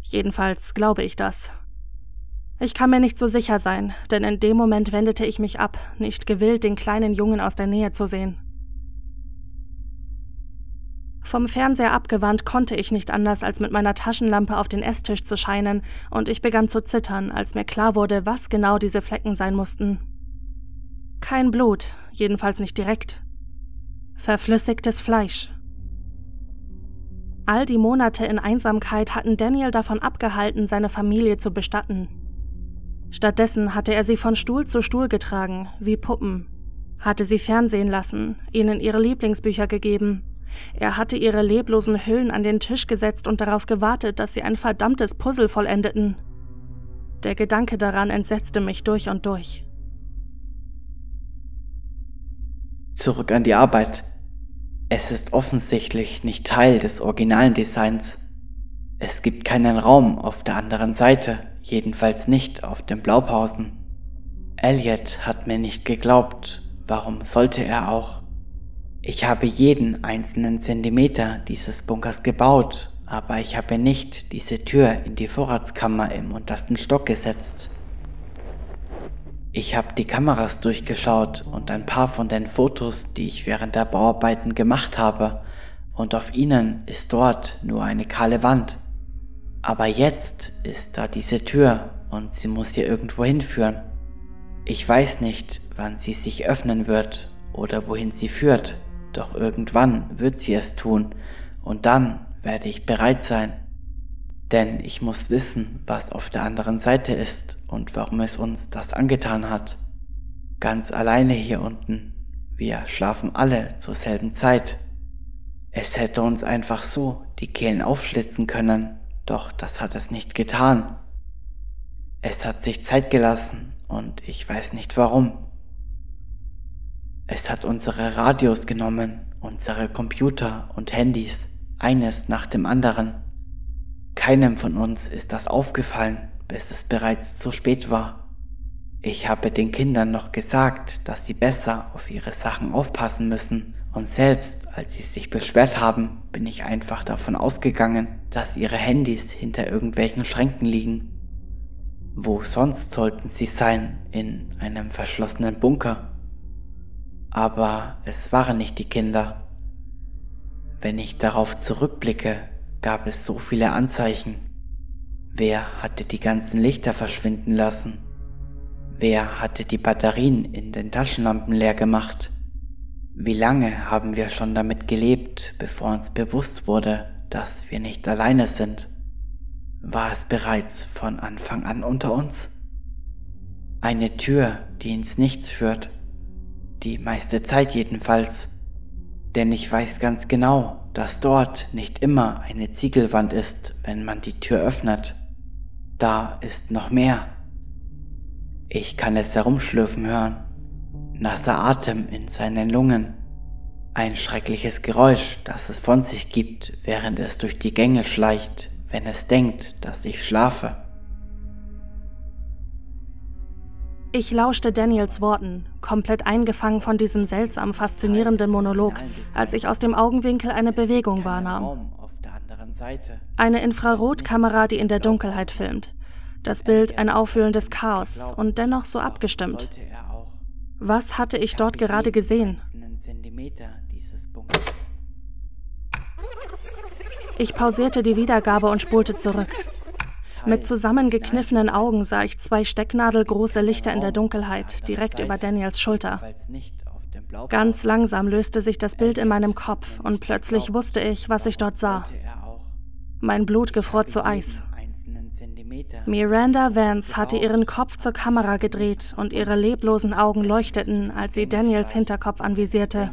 Jedenfalls glaube ich das. Ich kann mir nicht so sicher sein, denn in dem Moment wendete ich mich ab, nicht gewillt, den kleinen Jungen aus der Nähe zu sehen. Vom Fernseher abgewandt konnte ich nicht anders, als mit meiner Taschenlampe auf den Esstisch zu scheinen, und ich begann zu zittern, als mir klar wurde, was genau diese Flecken sein mussten. Kein Blut, jedenfalls nicht direkt. Verflüssigtes Fleisch. All die Monate in Einsamkeit hatten Daniel davon abgehalten, seine Familie zu bestatten. Stattdessen hatte er sie von Stuhl zu Stuhl getragen, wie Puppen, hatte sie fernsehen lassen, ihnen ihre Lieblingsbücher gegeben, er hatte ihre leblosen Hüllen an den Tisch gesetzt und darauf gewartet, dass sie ein verdammtes Puzzle vollendeten. Der Gedanke daran entsetzte mich durch und durch. Zurück an die Arbeit. Es ist offensichtlich nicht Teil des originalen Designs. Es gibt keinen Raum auf der anderen Seite, jedenfalls nicht auf dem Blaupausen. Elliot hat mir nicht geglaubt, warum sollte er auch? Ich habe jeden einzelnen Zentimeter dieses Bunkers gebaut, aber ich habe nicht diese Tür in die Vorratskammer im untersten Stock gesetzt. Ich habe die Kameras durchgeschaut und ein paar von den Fotos, die ich während der Bauarbeiten gemacht habe, und auf ihnen ist dort nur eine kahle Wand. Aber jetzt ist da diese Tür und sie muss hier irgendwo hinführen. Ich weiß nicht, wann sie sich öffnen wird oder wohin sie führt. Doch irgendwann wird sie es tun, und dann werde ich bereit sein. Denn ich muss wissen, was auf der anderen Seite ist und warum es uns das angetan hat. Ganz alleine hier unten. Wir schlafen alle zur selben Zeit. Es hätte uns einfach so die Kehlen aufschlitzen können, doch das hat es nicht getan. Es hat sich Zeit gelassen und ich weiß nicht warum. Es hat unsere Radios genommen, unsere Computer und Handys, eines nach dem anderen. Keinem von uns ist das aufgefallen, bis es bereits zu spät war. Ich habe den Kindern noch gesagt, dass sie besser auf ihre Sachen aufpassen müssen, und selbst als sie sich beschwert haben, bin ich einfach davon ausgegangen, dass ihre Handys hinter irgendwelchen Schränken liegen. Wo sonst sollten sie sein? In einem verschlossenen Bunker. Aber es waren nicht die Kinder. Wenn ich darauf zurückblicke, gab es so viele Anzeichen. Wer hatte die ganzen Lichter verschwinden lassen? Wer hatte die Batterien in den Taschenlampen leer gemacht? Wie lange haben wir schon damit gelebt, bevor uns bewusst wurde, dass wir nicht alleine sind? War es bereits von Anfang an unter uns? Eine Tür, die ins Nichts führt die meiste Zeit jedenfalls. Denn ich weiß ganz genau, dass dort nicht immer eine Ziegelwand ist, wenn man die Tür öffnet. Da ist noch mehr. Ich kann es herumschlürfen hören. Nasser Atem in seinen Lungen. Ein schreckliches Geräusch, das es von sich gibt, während es durch die Gänge schleicht, wenn es denkt, dass ich schlafe. Ich lauschte Daniels Worten, komplett eingefangen von diesem seltsam faszinierenden Monolog, als ich aus dem Augenwinkel eine Bewegung wahrnahm. Eine Infrarotkamera, die in der Dunkelheit filmt. Das Bild ein aufwühlendes Chaos und dennoch so abgestimmt. Was hatte ich dort gerade gesehen? Ich pausierte die Wiedergabe und spulte zurück. Mit zusammengekniffenen Augen sah ich zwei stecknadelgroße Lichter in der Dunkelheit, direkt über Daniels Schulter. Ganz langsam löste sich das Bild in meinem Kopf und plötzlich wusste ich, was ich dort sah. Mein Blut gefror zu Eis. Miranda Vance hatte ihren Kopf zur Kamera gedreht und ihre leblosen Augen leuchteten, als sie Daniels Hinterkopf anvisierte.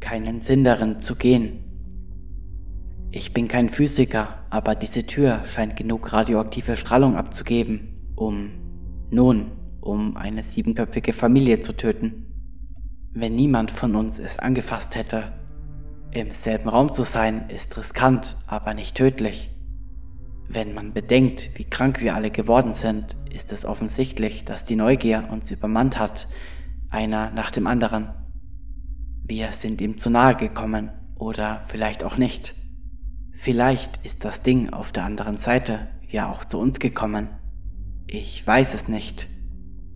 Keinen Sinn darin zu gehen, ich bin kein Physiker, aber diese Tür scheint genug radioaktive Strahlung abzugeben, um, nun, um eine siebenköpfige Familie zu töten. Wenn niemand von uns es angefasst hätte, im selben Raum zu sein, ist riskant, aber nicht tödlich. Wenn man bedenkt, wie krank wir alle geworden sind, ist es offensichtlich, dass die Neugier uns übermannt hat, einer nach dem anderen. Wir sind ihm zu nahe gekommen oder vielleicht auch nicht. Vielleicht ist das Ding auf der anderen Seite ja auch zu uns gekommen. Ich weiß es nicht.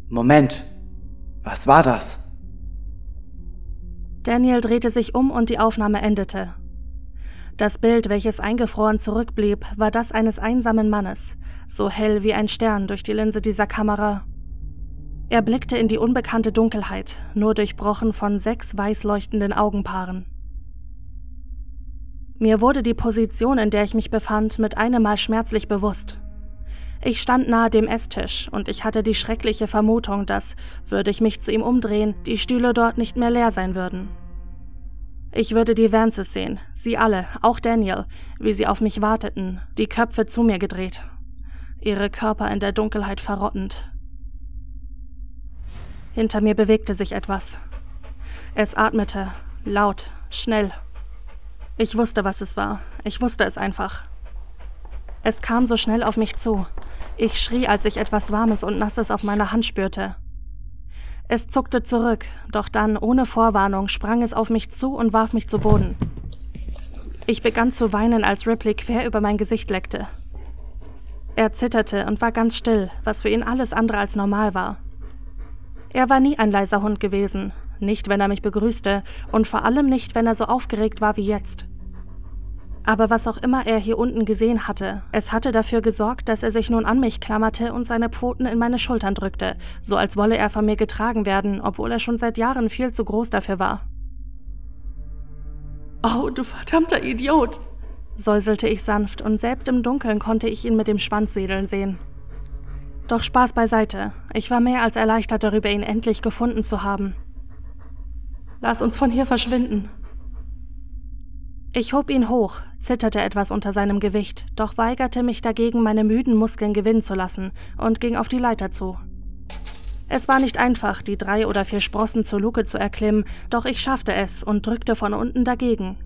Moment, was war das? Daniel drehte sich um und die Aufnahme endete. Das Bild, welches eingefroren zurückblieb, war das eines einsamen Mannes, so hell wie ein Stern durch die Linse dieser Kamera. Er blickte in die unbekannte Dunkelheit, nur durchbrochen von sechs weiß leuchtenden Augenpaaren. Mir wurde die Position, in der ich mich befand, mit einem Mal schmerzlich bewusst. Ich stand nahe dem Esstisch und ich hatte die schreckliche Vermutung, dass, würde ich mich zu ihm umdrehen, die Stühle dort nicht mehr leer sein würden. Ich würde die Vances sehen, sie alle, auch Daniel, wie sie auf mich warteten, die Köpfe zu mir gedreht, ihre Körper in der Dunkelheit verrottend. Hinter mir bewegte sich etwas. Es atmete, laut, schnell ich wusste, was es war. Ich wusste es einfach. Es kam so schnell auf mich zu. Ich schrie, als ich etwas Warmes und Nasses auf meiner Hand spürte. Es zuckte zurück, doch dann, ohne Vorwarnung, sprang es auf mich zu und warf mich zu Boden. Ich begann zu weinen, als Ripley quer über mein Gesicht leckte. Er zitterte und war ganz still, was für ihn alles andere als normal war. Er war nie ein leiser Hund gewesen, nicht wenn er mich begrüßte und vor allem nicht, wenn er so aufgeregt war wie jetzt. Aber was auch immer er hier unten gesehen hatte, es hatte dafür gesorgt, dass er sich nun an mich klammerte und seine Pfoten in meine Schultern drückte, so als wolle er von mir getragen werden, obwohl er schon seit Jahren viel zu groß dafür war. Oh, du verdammter Idiot! säuselte ich sanft, und selbst im Dunkeln konnte ich ihn mit dem Schwanz wedeln sehen. Doch Spaß beiseite, ich war mehr als erleichtert darüber, ihn endlich gefunden zu haben. Lass uns von hier verschwinden. Ich hob ihn hoch, zitterte etwas unter seinem Gewicht, doch weigerte mich dagegen, meine müden Muskeln gewinnen zu lassen und ging auf die Leiter zu. Es war nicht einfach, die drei oder vier Sprossen zur Luke zu erklimmen, doch ich schaffte es und drückte von unten dagegen.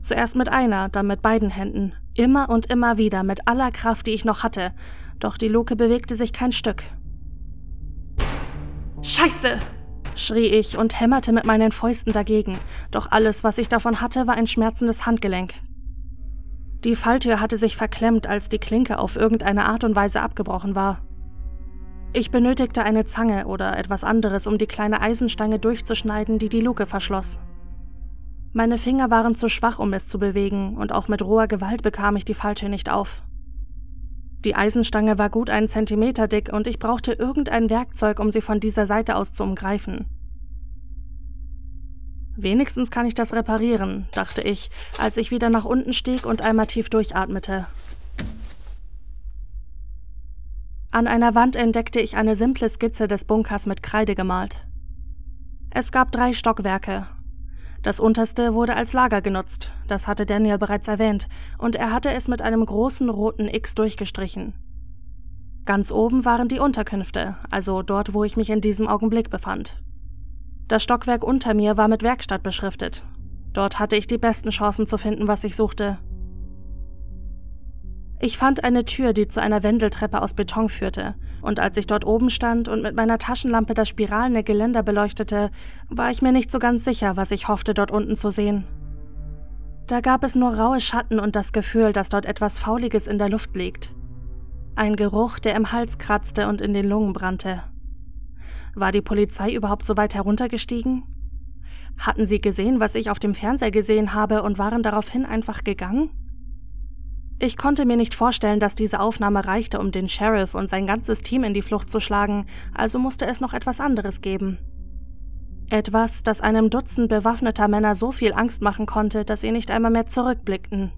Zuerst mit einer, dann mit beiden Händen, immer und immer wieder mit aller Kraft, die ich noch hatte, doch die Luke bewegte sich kein Stück. Scheiße! Schrie ich und hämmerte mit meinen Fäusten dagegen, doch alles, was ich davon hatte, war ein schmerzendes Handgelenk. Die Falltür hatte sich verklemmt, als die Klinke auf irgendeine Art und Weise abgebrochen war. Ich benötigte eine Zange oder etwas anderes, um die kleine Eisenstange durchzuschneiden, die die Luke verschloss. Meine Finger waren zu schwach, um es zu bewegen, und auch mit roher Gewalt bekam ich die Falltür nicht auf. Die Eisenstange war gut einen Zentimeter dick und ich brauchte irgendein Werkzeug, um sie von dieser Seite aus zu umgreifen. Wenigstens kann ich das reparieren, dachte ich, als ich wieder nach unten stieg und einmal tief durchatmete. An einer Wand entdeckte ich eine simple Skizze des Bunkers mit Kreide gemalt. Es gab drei Stockwerke, das unterste wurde als Lager genutzt, das hatte Daniel bereits erwähnt, und er hatte es mit einem großen roten X durchgestrichen. Ganz oben waren die Unterkünfte, also dort, wo ich mich in diesem Augenblick befand. Das Stockwerk unter mir war mit Werkstatt beschriftet. Dort hatte ich die besten Chancen zu finden, was ich suchte. Ich fand eine Tür, die zu einer Wendeltreppe aus Beton führte, und als ich dort oben stand und mit meiner Taschenlampe das spiralende Geländer beleuchtete, war ich mir nicht so ganz sicher, was ich hoffte, dort unten zu sehen. Da gab es nur raue Schatten und das Gefühl, dass dort etwas Fauliges in der Luft liegt. Ein Geruch, der im Hals kratzte und in den Lungen brannte. War die Polizei überhaupt so weit heruntergestiegen? Hatten sie gesehen, was ich auf dem Fernseher gesehen habe und waren daraufhin einfach gegangen? Ich konnte mir nicht vorstellen, dass diese Aufnahme reichte, um den Sheriff und sein ganzes Team in die Flucht zu schlagen, also musste es noch etwas anderes geben. Etwas, das einem Dutzend bewaffneter Männer so viel Angst machen konnte, dass sie nicht einmal mehr zurückblickten.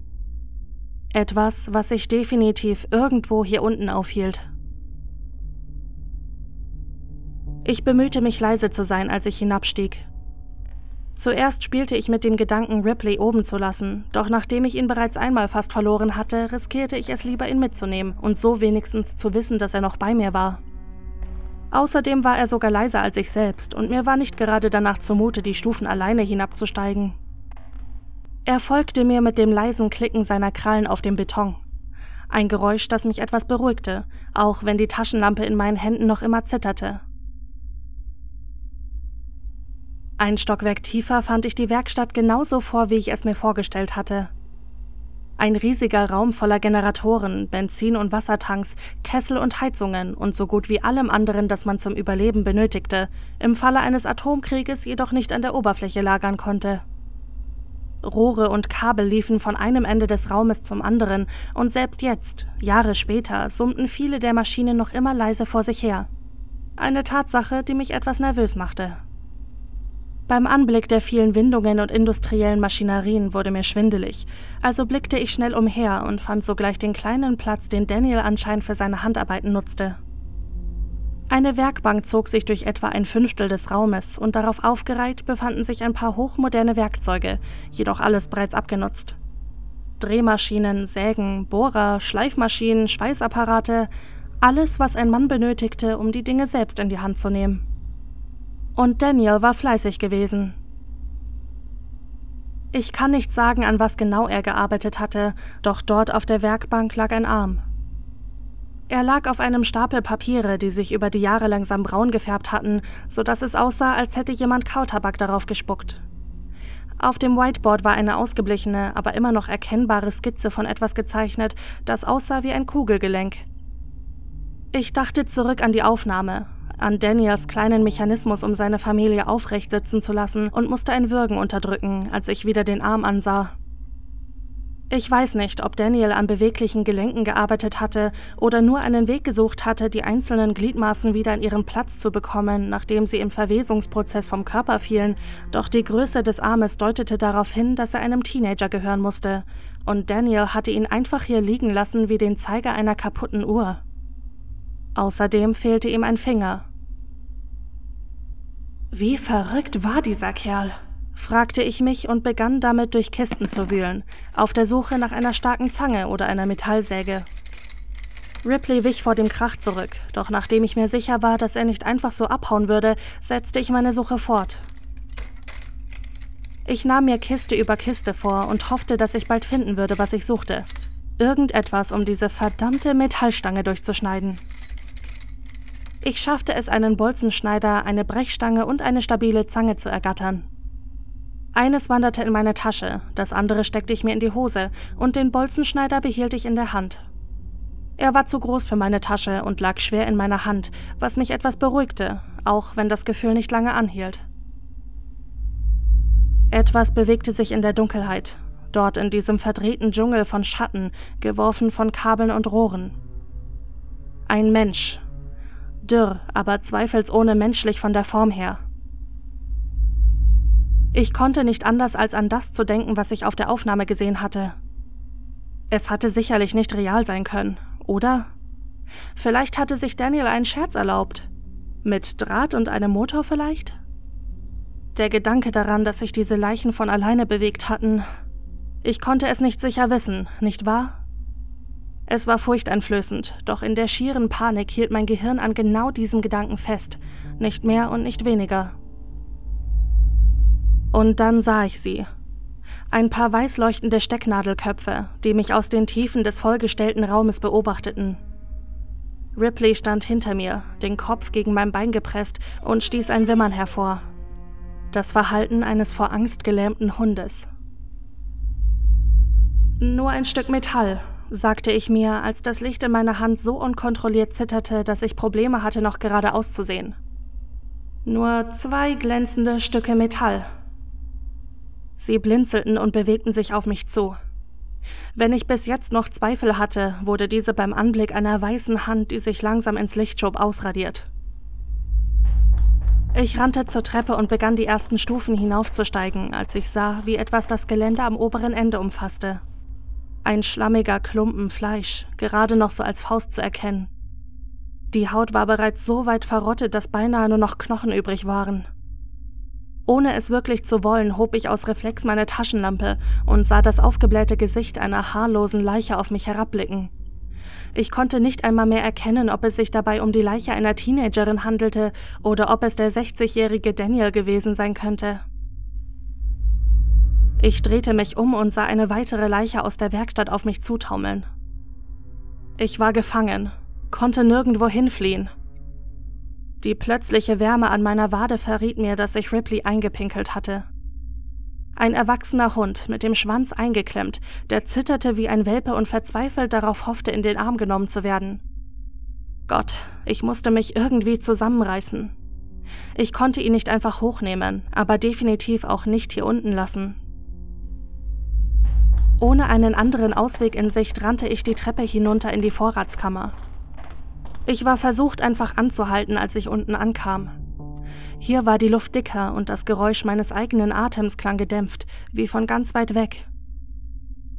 Etwas, was sich definitiv irgendwo hier unten aufhielt. Ich bemühte mich leise zu sein, als ich hinabstieg. Zuerst spielte ich mit dem Gedanken, Ripley oben zu lassen, doch nachdem ich ihn bereits einmal fast verloren hatte, riskierte ich es lieber, ihn mitzunehmen und so wenigstens zu wissen, dass er noch bei mir war. Außerdem war er sogar leiser als ich selbst und mir war nicht gerade danach zumute, die Stufen alleine hinabzusteigen. Er folgte mir mit dem leisen Klicken seiner Krallen auf dem Beton. Ein Geräusch, das mich etwas beruhigte, auch wenn die Taschenlampe in meinen Händen noch immer zitterte. Ein Stockwerk tiefer fand ich die Werkstatt genauso vor, wie ich es mir vorgestellt hatte. Ein riesiger Raum voller Generatoren, Benzin- und Wassertanks, Kessel und Heizungen und so gut wie allem anderen, das man zum Überleben benötigte, im Falle eines Atomkrieges jedoch nicht an der Oberfläche lagern konnte. Rohre und Kabel liefen von einem Ende des Raumes zum anderen, und selbst jetzt, Jahre später, summten viele der Maschinen noch immer leise vor sich her. Eine Tatsache, die mich etwas nervös machte. Beim Anblick der vielen Windungen und industriellen Maschinerien wurde mir schwindelig, also blickte ich schnell umher und fand sogleich den kleinen Platz, den Daniel anscheinend für seine Handarbeiten nutzte. Eine Werkbank zog sich durch etwa ein Fünftel des Raumes und darauf aufgereiht befanden sich ein paar hochmoderne Werkzeuge, jedoch alles bereits abgenutzt. Drehmaschinen, Sägen, Bohrer, Schleifmaschinen, Schweißapparate, alles, was ein Mann benötigte, um die Dinge selbst in die Hand zu nehmen. Und Daniel war fleißig gewesen. Ich kann nicht sagen, an was genau er gearbeitet hatte, doch dort auf der Werkbank lag ein Arm, er lag auf einem Stapel Papiere, die sich über die Jahre langsam braun gefärbt hatten, so dass es aussah, als hätte jemand Kautabak darauf gespuckt. Auf dem Whiteboard war eine ausgeblichene, aber immer noch erkennbare Skizze von etwas gezeichnet, das aussah wie ein Kugelgelenk. Ich dachte zurück an die Aufnahme, an Daniels kleinen Mechanismus, um seine Familie aufrecht sitzen zu lassen, und musste ein Würgen unterdrücken, als ich wieder den Arm ansah. Ich weiß nicht, ob Daniel an beweglichen Gelenken gearbeitet hatte oder nur einen Weg gesucht hatte, die einzelnen Gliedmaßen wieder in ihren Platz zu bekommen, nachdem sie im Verwesungsprozess vom Körper fielen, doch die Größe des Armes deutete darauf hin, dass er einem Teenager gehören musste, und Daniel hatte ihn einfach hier liegen lassen wie den Zeiger einer kaputten Uhr. Außerdem fehlte ihm ein Finger. Wie verrückt war dieser Kerl? fragte ich mich und begann damit durch Kisten zu wühlen, auf der Suche nach einer starken Zange oder einer Metallsäge. Ripley wich vor dem Krach zurück, doch nachdem ich mir sicher war, dass er nicht einfach so abhauen würde, setzte ich meine Suche fort. Ich nahm mir Kiste über Kiste vor und hoffte, dass ich bald finden würde, was ich suchte. Irgendetwas, um diese verdammte Metallstange durchzuschneiden. Ich schaffte es, einen Bolzenschneider, eine Brechstange und eine stabile Zange zu ergattern. Eines wanderte in meine Tasche, das andere steckte ich mir in die Hose und den Bolzenschneider behielt ich in der Hand. Er war zu groß für meine Tasche und lag schwer in meiner Hand, was mich etwas beruhigte, auch wenn das Gefühl nicht lange anhielt. Etwas bewegte sich in der Dunkelheit, dort in diesem verdrehten Dschungel von Schatten, geworfen von Kabeln und Rohren. Ein Mensch. Dürr, aber zweifelsohne menschlich von der Form her. Ich konnte nicht anders als an das zu denken, was ich auf der Aufnahme gesehen hatte. Es hatte sicherlich nicht real sein können, oder? Vielleicht hatte sich Daniel einen Scherz erlaubt. Mit Draht und einem Motor vielleicht? Der Gedanke daran, dass sich diese Leichen von alleine bewegt hatten. Ich konnte es nicht sicher wissen, nicht wahr? Es war furchteinflößend, doch in der schieren Panik hielt mein Gehirn an genau diesem Gedanken fest, nicht mehr und nicht weniger. Und dann sah ich sie. Ein paar weißleuchtende Stecknadelköpfe, die mich aus den Tiefen des vollgestellten Raumes beobachteten. Ripley stand hinter mir, den Kopf gegen mein Bein gepresst und stieß ein Wimmern hervor. Das Verhalten eines vor Angst gelähmten Hundes. Nur ein Stück Metall, sagte ich mir, als das Licht in meiner Hand so unkontrolliert zitterte, dass ich Probleme hatte, noch gerade auszusehen. Nur zwei glänzende Stücke Metall. Sie blinzelten und bewegten sich auf mich zu. Wenn ich bis jetzt noch Zweifel hatte, wurde diese beim Anblick einer weißen Hand, die sich langsam ins Licht schob, ausradiert. Ich rannte zur Treppe und begann die ersten Stufen hinaufzusteigen, als ich sah, wie etwas das Gelände am oberen Ende umfasste. Ein schlammiger Klumpen Fleisch, gerade noch so als Faust zu erkennen. Die Haut war bereits so weit verrottet, dass beinahe nur noch Knochen übrig waren. Ohne es wirklich zu wollen, hob ich aus Reflex meine Taschenlampe und sah das aufgeblähte Gesicht einer haarlosen Leiche auf mich herabblicken. Ich konnte nicht einmal mehr erkennen, ob es sich dabei um die Leiche einer Teenagerin handelte oder ob es der 60-jährige Daniel gewesen sein könnte. Ich drehte mich um und sah eine weitere Leiche aus der Werkstatt auf mich zutaumeln. Ich war gefangen, konnte nirgendwo hinfliehen. Die plötzliche Wärme an meiner Wade verriet mir, dass ich Ripley eingepinkelt hatte. Ein erwachsener Hund mit dem Schwanz eingeklemmt, der zitterte wie ein Welpe und verzweifelt darauf hoffte, in den Arm genommen zu werden. Gott, ich musste mich irgendwie zusammenreißen. Ich konnte ihn nicht einfach hochnehmen, aber definitiv auch nicht hier unten lassen. Ohne einen anderen Ausweg in Sicht rannte ich die Treppe hinunter in die Vorratskammer. Ich war versucht, einfach anzuhalten, als ich unten ankam. Hier war die Luft dicker und das Geräusch meines eigenen Atems klang gedämpft, wie von ganz weit weg.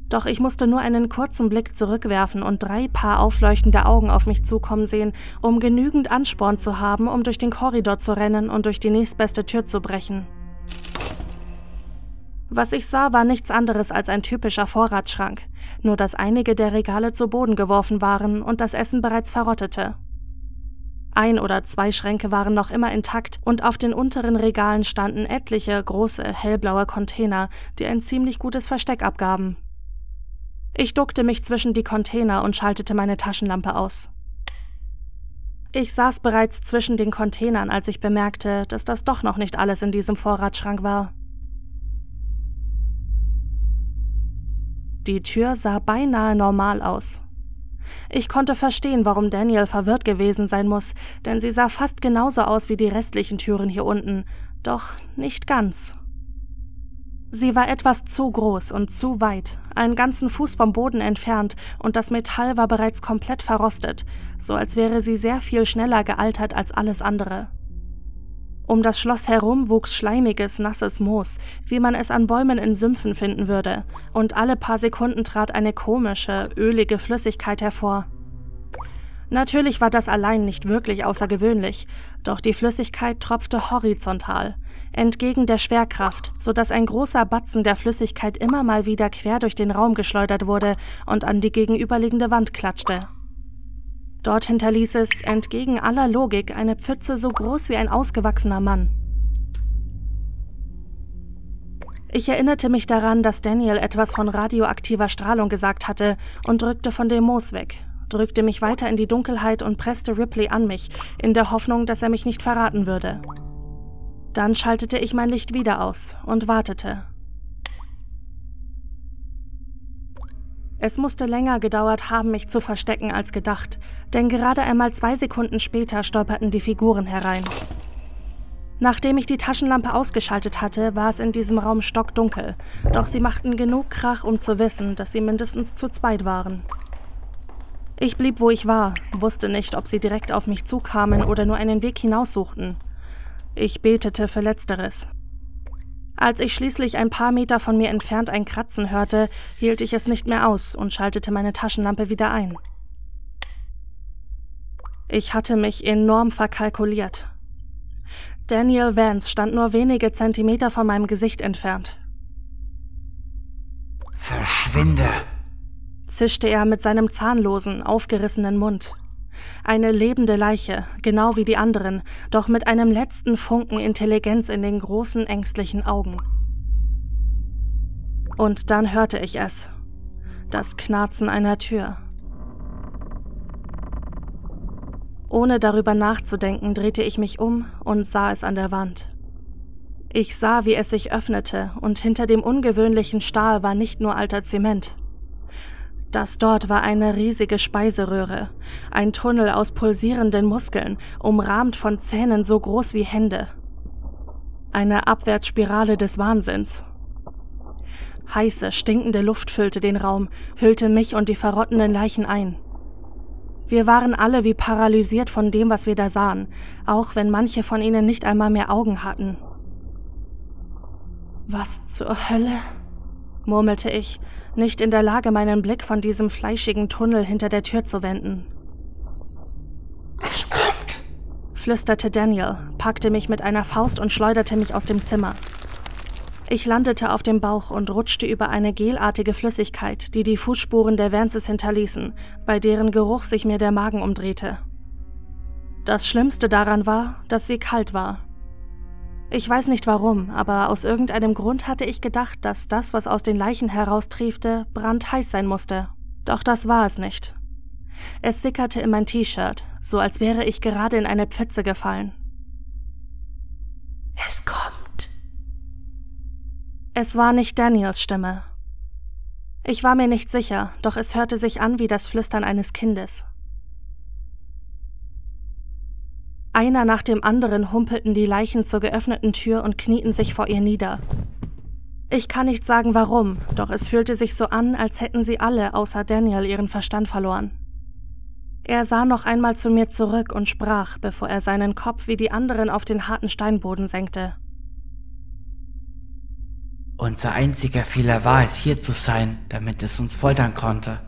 Doch ich musste nur einen kurzen Blick zurückwerfen und drei Paar aufleuchtende Augen auf mich zukommen sehen, um genügend Ansporn zu haben, um durch den Korridor zu rennen und durch die nächstbeste Tür zu brechen. Was ich sah, war nichts anderes als ein typischer Vorratsschrank, nur dass einige der Regale zu Boden geworfen waren und das Essen bereits verrottete. Ein oder zwei Schränke waren noch immer intakt und auf den unteren Regalen standen etliche große hellblaue Container, die ein ziemlich gutes Versteck abgaben. Ich duckte mich zwischen die Container und schaltete meine Taschenlampe aus. Ich saß bereits zwischen den Containern, als ich bemerkte, dass das doch noch nicht alles in diesem Vorratsschrank war. Die Tür sah beinahe normal aus. Ich konnte verstehen, warum Daniel verwirrt gewesen sein muss, denn sie sah fast genauso aus wie die restlichen Türen hier unten, doch nicht ganz. Sie war etwas zu groß und zu weit, einen ganzen Fuß vom Boden entfernt, und das Metall war bereits komplett verrostet, so als wäre sie sehr viel schneller gealtert als alles andere. Um das Schloss herum wuchs schleimiges, nasses Moos, wie man es an Bäumen in Sümpfen finden würde, und alle paar Sekunden trat eine komische, ölige Flüssigkeit hervor. Natürlich war das allein nicht wirklich außergewöhnlich, doch die Flüssigkeit tropfte horizontal, entgegen der Schwerkraft, so dass ein großer Batzen der Flüssigkeit immer mal wieder quer durch den Raum geschleudert wurde und an die gegenüberliegende Wand klatschte. Dort hinterließ es entgegen aller Logik eine Pfütze so groß wie ein ausgewachsener Mann. Ich erinnerte mich daran, dass Daniel etwas von radioaktiver Strahlung gesagt hatte und drückte von dem Moos weg, drückte mich weiter in die Dunkelheit und presste Ripley an mich, in der Hoffnung, dass er mich nicht verraten würde. Dann schaltete ich mein Licht wieder aus und wartete. Es musste länger gedauert haben, mich zu verstecken als gedacht, denn gerade einmal zwei Sekunden später stolperten die Figuren herein. Nachdem ich die Taschenlampe ausgeschaltet hatte, war es in diesem Raum stockdunkel, doch sie machten genug Krach, um zu wissen, dass sie mindestens zu zweit waren. Ich blieb, wo ich war, wusste nicht, ob sie direkt auf mich zukamen oder nur einen Weg hinaussuchten. Ich betete für Letzteres. Als ich schließlich ein paar Meter von mir entfernt ein Kratzen hörte, hielt ich es nicht mehr aus und schaltete meine Taschenlampe wieder ein. Ich hatte mich enorm verkalkuliert. Daniel Vance stand nur wenige Zentimeter von meinem Gesicht entfernt. Verschwinde, zischte er mit seinem zahnlosen, aufgerissenen Mund. Eine lebende Leiche, genau wie die anderen, doch mit einem letzten Funken Intelligenz in den großen, ängstlichen Augen. Und dann hörte ich es. Das Knarzen einer Tür. Ohne darüber nachzudenken, drehte ich mich um und sah es an der Wand. Ich sah, wie es sich öffnete, und hinter dem ungewöhnlichen Stahl war nicht nur alter Zement. Das dort war eine riesige Speiseröhre, ein Tunnel aus pulsierenden Muskeln, umrahmt von Zähnen so groß wie Hände. Eine Abwärtsspirale des Wahnsinns. Heiße, stinkende Luft füllte den Raum, hüllte mich und die verrottenden Leichen ein. Wir waren alle wie paralysiert von dem, was wir da sahen, auch wenn manche von ihnen nicht einmal mehr Augen hatten. Was zur Hölle? Murmelte ich, nicht in der Lage, meinen Blick von diesem fleischigen Tunnel hinter der Tür zu wenden. Es kommt, flüsterte Daniel, packte mich mit einer Faust und schleuderte mich aus dem Zimmer. Ich landete auf dem Bauch und rutschte über eine gelartige Flüssigkeit, die die Fußspuren der Vances hinterließen, bei deren Geruch sich mir der Magen umdrehte. Das Schlimmste daran war, dass sie kalt war. Ich weiß nicht warum, aber aus irgendeinem Grund hatte ich gedacht, dass das, was aus den Leichen heraustriefte, brandheiß sein musste. Doch das war es nicht. Es sickerte in mein T-Shirt, so als wäre ich gerade in eine Pfütze gefallen. Es kommt. Es war nicht Daniels Stimme. Ich war mir nicht sicher, doch es hörte sich an wie das Flüstern eines Kindes. Einer nach dem anderen humpelten die Leichen zur geöffneten Tür und knieten sich vor ihr nieder. Ich kann nicht sagen warum, doch es fühlte sich so an, als hätten sie alle außer Daniel ihren Verstand verloren. Er sah noch einmal zu mir zurück und sprach, bevor er seinen Kopf wie die anderen auf den harten Steinboden senkte. Unser einziger Fehler war es, hier zu sein, damit es uns foltern konnte.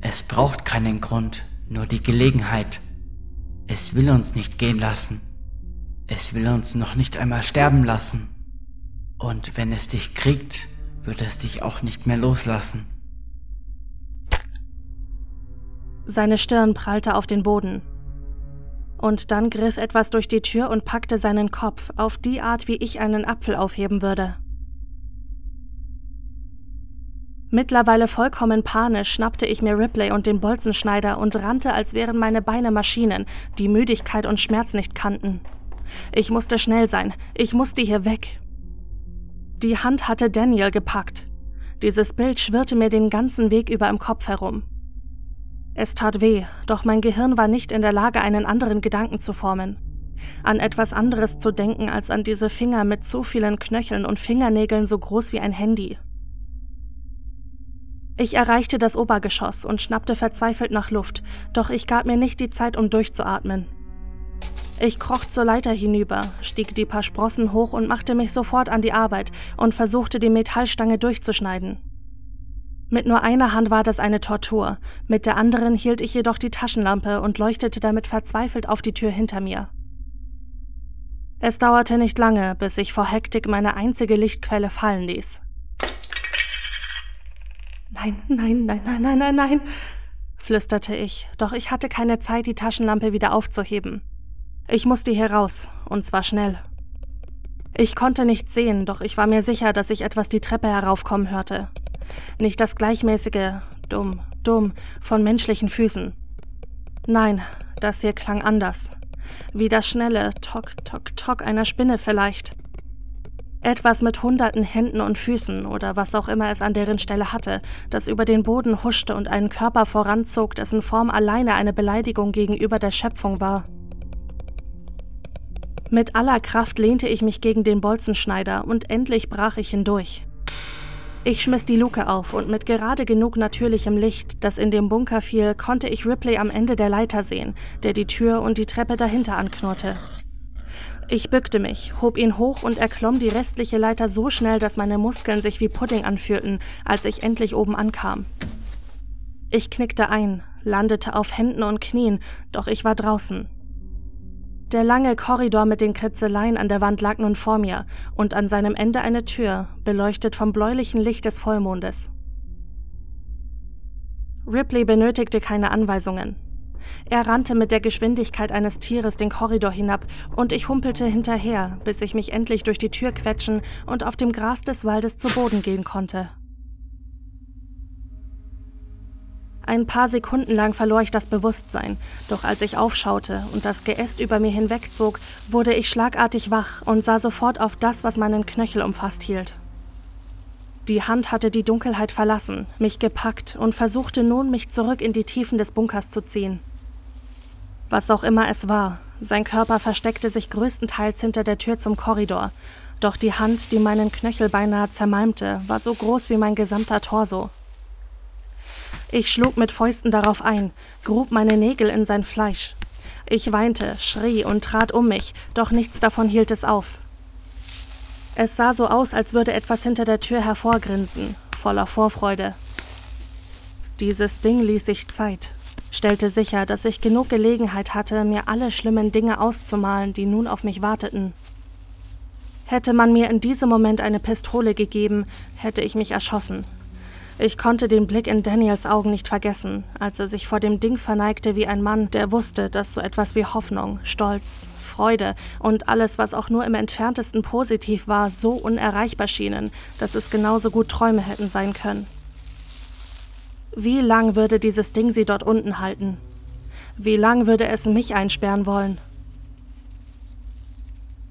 Es braucht keinen Grund, nur die Gelegenheit. Es will uns nicht gehen lassen. Es will uns noch nicht einmal sterben lassen. Und wenn es dich kriegt, wird es dich auch nicht mehr loslassen. Seine Stirn prallte auf den Boden. Und dann griff etwas durch die Tür und packte seinen Kopf auf die Art, wie ich einen Apfel aufheben würde. Mittlerweile vollkommen panisch schnappte ich mir Ripley und den Bolzenschneider und rannte, als wären meine Beine Maschinen, die Müdigkeit und Schmerz nicht kannten. Ich musste schnell sein, ich musste hier weg. Die Hand hatte Daniel gepackt. Dieses Bild schwirrte mir den ganzen Weg über im Kopf herum. Es tat weh, doch mein Gehirn war nicht in der Lage, einen anderen Gedanken zu formen. An etwas anderes zu denken als an diese Finger mit so vielen Knöcheln und Fingernägeln so groß wie ein Handy. Ich erreichte das Obergeschoss und schnappte verzweifelt nach Luft, doch ich gab mir nicht die Zeit, um durchzuatmen. Ich kroch zur Leiter hinüber, stieg die paar Sprossen hoch und machte mich sofort an die Arbeit und versuchte, die Metallstange durchzuschneiden. Mit nur einer Hand war das eine Tortur, mit der anderen hielt ich jedoch die Taschenlampe und leuchtete damit verzweifelt auf die Tür hinter mir. Es dauerte nicht lange, bis ich vor Hektik meine einzige Lichtquelle fallen ließ. Nein, nein, nein, nein, nein, nein, nein, flüsterte ich, doch ich hatte keine Zeit, die Taschenlampe wieder aufzuheben. Ich musste hier raus, und zwar schnell. Ich konnte nichts sehen, doch ich war mir sicher, dass ich etwas die Treppe heraufkommen hörte. Nicht das gleichmäßige dumm, dumm von menschlichen Füßen. Nein, das hier klang anders. Wie das schnelle Tok, Tok, Tok einer Spinne vielleicht. Etwas mit hunderten Händen und Füßen oder was auch immer es an deren Stelle hatte, das über den Boden huschte und einen Körper voranzog, dessen Form alleine eine Beleidigung gegenüber der Schöpfung war. Mit aller Kraft lehnte ich mich gegen den Bolzenschneider und endlich brach ich hindurch. Ich schmiss die Luke auf und mit gerade genug natürlichem Licht, das in dem Bunker fiel, konnte ich Ripley am Ende der Leiter sehen, der die Tür und die Treppe dahinter anknurrte. Ich bückte mich, hob ihn hoch und erklomm die restliche Leiter so schnell, dass meine Muskeln sich wie Pudding anfühlten, als ich endlich oben ankam. Ich knickte ein, landete auf Händen und Knien, doch ich war draußen. Der lange Korridor mit den Kritzeleien an der Wand lag nun vor mir und an seinem Ende eine Tür, beleuchtet vom bläulichen Licht des Vollmondes. Ripley benötigte keine Anweisungen. Er rannte mit der Geschwindigkeit eines Tieres den Korridor hinab, und ich humpelte hinterher, bis ich mich endlich durch die Tür quetschen und auf dem Gras des Waldes zu Boden gehen konnte. Ein paar Sekunden lang verlor ich das Bewusstsein, doch als ich aufschaute und das Geäst über mir hinwegzog, wurde ich schlagartig wach und sah sofort auf das, was meinen Knöchel umfasst hielt. Die Hand hatte die Dunkelheit verlassen, mich gepackt und versuchte nun, mich zurück in die Tiefen des Bunkers zu ziehen. Was auch immer es war, sein Körper versteckte sich größtenteils hinter der Tür zum Korridor, doch die Hand, die meinen Knöchel beinahe zermalmte, war so groß wie mein gesamter Torso. Ich schlug mit Fäusten darauf ein, grub meine Nägel in sein Fleisch. Ich weinte, schrie und trat um mich, doch nichts davon hielt es auf. Es sah so aus, als würde etwas hinter der Tür hervorgrinsen, voller Vorfreude. Dieses Ding ließ sich Zeit, stellte sicher, dass ich genug Gelegenheit hatte, mir alle schlimmen Dinge auszumalen, die nun auf mich warteten. Hätte man mir in diesem Moment eine Pistole gegeben, hätte ich mich erschossen. Ich konnte den Blick in Daniels Augen nicht vergessen, als er sich vor dem Ding verneigte wie ein Mann, der wusste, dass so etwas wie Hoffnung, Stolz, Freude und alles, was auch nur im entferntesten positiv war, so unerreichbar schienen, dass es genauso gut Träume hätten sein können. Wie lang würde dieses Ding sie dort unten halten? Wie lang würde es mich einsperren wollen?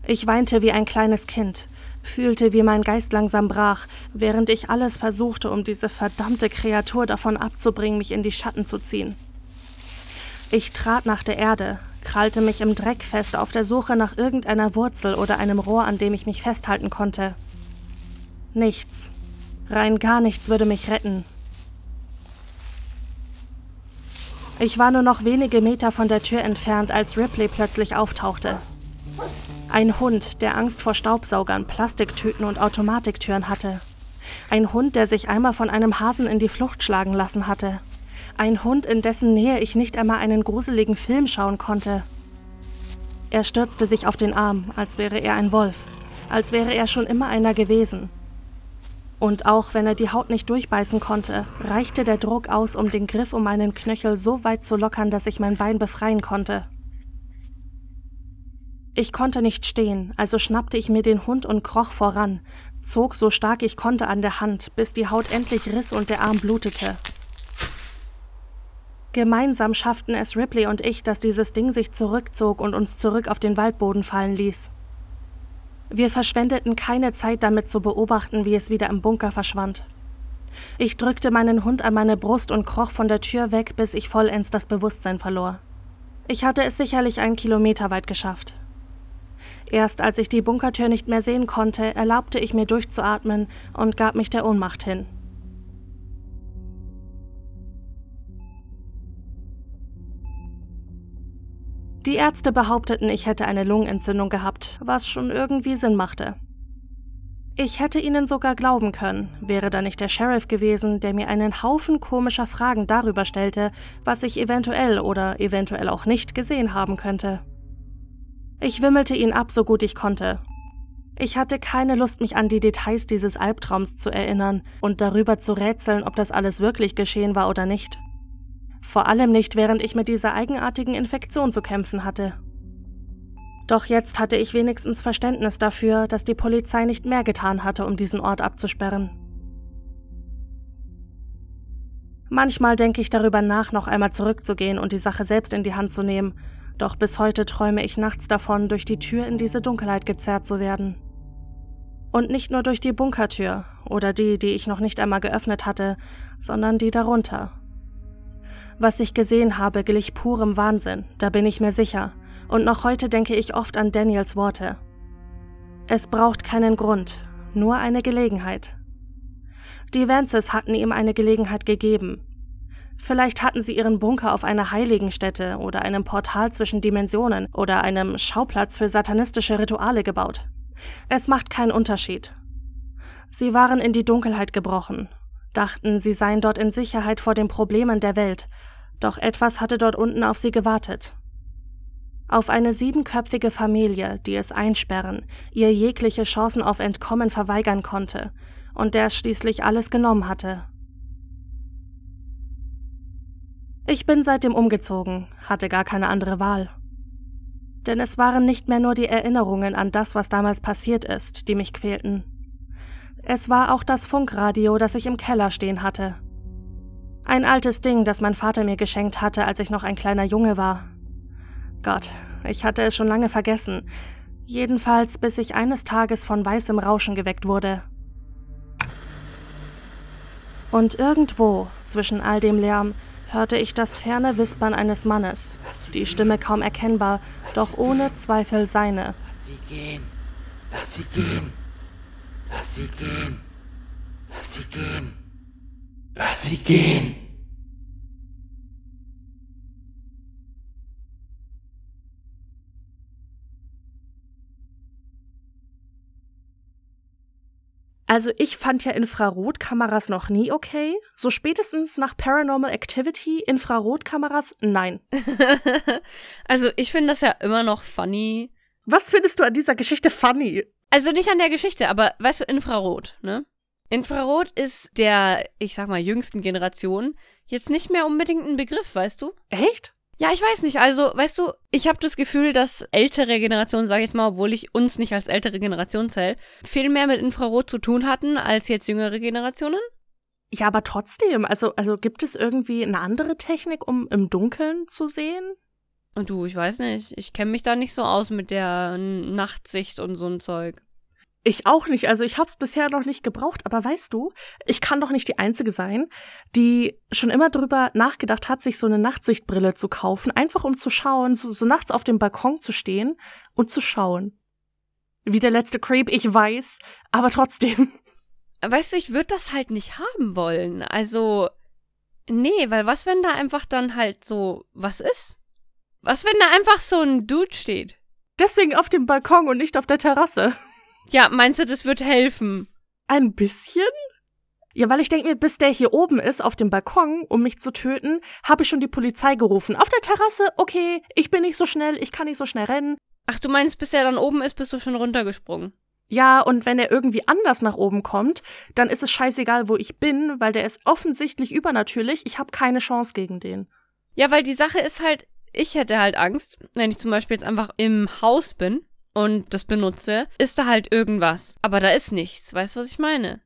Ich weinte wie ein kleines Kind, fühlte, wie mein Geist langsam brach, während ich alles versuchte, um diese verdammte Kreatur davon abzubringen, mich in die Schatten zu ziehen. Ich trat nach der Erde, krallte mich im Dreck fest auf der Suche nach irgendeiner Wurzel oder einem Rohr, an dem ich mich festhalten konnte. Nichts, rein gar nichts würde mich retten. Ich war nur noch wenige Meter von der Tür entfernt, als Ripley plötzlich auftauchte. Ein Hund, der Angst vor Staubsaugern, Plastiktüten und Automatiktüren hatte. Ein Hund, der sich einmal von einem Hasen in die Flucht schlagen lassen hatte. Ein Hund, in dessen Nähe ich nicht einmal einen gruseligen Film schauen konnte. Er stürzte sich auf den Arm, als wäre er ein Wolf, als wäre er schon immer einer gewesen. Und auch wenn er die Haut nicht durchbeißen konnte, reichte der Druck aus, um den Griff um meinen Knöchel so weit zu lockern, dass ich mein Bein befreien konnte. Ich konnte nicht stehen, also schnappte ich mir den Hund und kroch voran, zog so stark ich konnte an der Hand, bis die Haut endlich riss und der Arm blutete. Gemeinsam schafften es Ripley und ich, dass dieses Ding sich zurückzog und uns zurück auf den Waldboden fallen ließ. Wir verschwendeten keine Zeit damit zu beobachten, wie es wieder im Bunker verschwand. Ich drückte meinen Hund an meine Brust und kroch von der Tür weg, bis ich vollends das Bewusstsein verlor. Ich hatte es sicherlich einen Kilometer weit geschafft. Erst als ich die Bunkertür nicht mehr sehen konnte, erlaubte ich mir durchzuatmen und gab mich der Ohnmacht hin. Die Ärzte behaupteten, ich hätte eine Lungenentzündung gehabt, was schon irgendwie Sinn machte. Ich hätte ihnen sogar glauben können, wäre da nicht der Sheriff gewesen, der mir einen Haufen komischer Fragen darüber stellte, was ich eventuell oder eventuell auch nicht gesehen haben könnte. Ich wimmelte ihn ab, so gut ich konnte. Ich hatte keine Lust, mich an die Details dieses Albtraums zu erinnern und darüber zu rätseln, ob das alles wirklich geschehen war oder nicht. Vor allem nicht, während ich mit dieser eigenartigen Infektion zu kämpfen hatte. Doch jetzt hatte ich wenigstens Verständnis dafür, dass die Polizei nicht mehr getan hatte, um diesen Ort abzusperren. Manchmal denke ich darüber nach, noch einmal zurückzugehen und die Sache selbst in die Hand zu nehmen doch bis heute träume ich nachts davon, durch die Tür in diese Dunkelheit gezerrt zu werden. Und nicht nur durch die Bunkertür oder die, die ich noch nicht einmal geöffnet hatte, sondern die darunter. Was ich gesehen habe, glich purem Wahnsinn, da bin ich mir sicher, und noch heute denke ich oft an Daniels Worte. Es braucht keinen Grund, nur eine Gelegenheit. Die Vances hatten ihm eine Gelegenheit gegeben, Vielleicht hatten sie ihren Bunker auf einer Heiligenstätte oder einem Portal zwischen Dimensionen oder einem Schauplatz für satanistische Rituale gebaut. Es macht keinen Unterschied. Sie waren in die Dunkelheit gebrochen, dachten, sie seien dort in Sicherheit vor den Problemen der Welt, doch etwas hatte dort unten auf sie gewartet. Auf eine siebenköpfige Familie, die es einsperren, ihr jegliche Chancen auf Entkommen verweigern konnte und der es schließlich alles genommen hatte, Ich bin seitdem umgezogen, hatte gar keine andere Wahl. Denn es waren nicht mehr nur die Erinnerungen an das, was damals passiert ist, die mich quälten. Es war auch das Funkradio, das ich im Keller stehen hatte. Ein altes Ding, das mein Vater mir geschenkt hatte, als ich noch ein kleiner Junge war. Gott, ich hatte es schon lange vergessen. Jedenfalls bis ich eines Tages von weißem Rauschen geweckt wurde. Und irgendwo zwischen all dem Lärm hörte ich das ferne Wispern eines Mannes, die Stimme kaum erkennbar, doch ohne Zweifel seine. Lass sie gehen. Lass sie gehen. Lass sie gehen. Lass sie gehen. Lass sie gehen. Also ich fand ja Infrarotkameras noch nie okay. So spätestens nach Paranormal Activity, Infrarotkameras, nein. also ich finde das ja immer noch funny. Was findest du an dieser Geschichte funny? Also nicht an der Geschichte, aber weißt du, Infrarot, ne? Infrarot ist der, ich sag mal, jüngsten Generation jetzt nicht mehr unbedingt ein Begriff, weißt du? Echt? Ja, ich weiß nicht. Also, weißt du, ich habe das Gefühl, dass ältere Generationen, sage ich mal, obwohl ich uns nicht als ältere Generation zähle, viel mehr mit Infrarot zu tun hatten als jetzt jüngere Generationen. Ja, aber trotzdem, also, also gibt es irgendwie eine andere Technik, um im Dunkeln zu sehen? Und du, ich weiß nicht, ich kenne mich da nicht so aus mit der Nachtsicht und so ein Zeug. Ich auch nicht. Also ich habe es bisher noch nicht gebraucht. Aber weißt du, ich kann doch nicht die Einzige sein, die schon immer drüber nachgedacht hat, sich so eine Nachtsichtbrille zu kaufen, einfach um zu schauen, so, so nachts auf dem Balkon zu stehen und zu schauen. Wie der letzte Creep, ich weiß, aber trotzdem. Weißt du, ich würde das halt nicht haben wollen. Also, nee, weil was, wenn da einfach dann halt so was ist? Was, wenn da einfach so ein Dude steht? Deswegen auf dem Balkon und nicht auf der Terrasse. Ja, meinst du, das wird helfen? Ein bisschen? Ja, weil ich denke mir, bis der hier oben ist, auf dem Balkon, um mich zu töten, habe ich schon die Polizei gerufen. Auf der Terrasse, okay, ich bin nicht so schnell, ich kann nicht so schnell rennen. Ach, du meinst, bis er dann oben ist, bist du schon runtergesprungen? Ja, und wenn er irgendwie anders nach oben kommt, dann ist es scheißegal, wo ich bin, weil der ist offensichtlich übernatürlich. Ich habe keine Chance gegen den. Ja, weil die Sache ist halt, ich hätte halt Angst, wenn ich zum Beispiel jetzt einfach im Haus bin und das benutze, ist da halt irgendwas. Aber da ist nichts. Weißt du, was ich meine?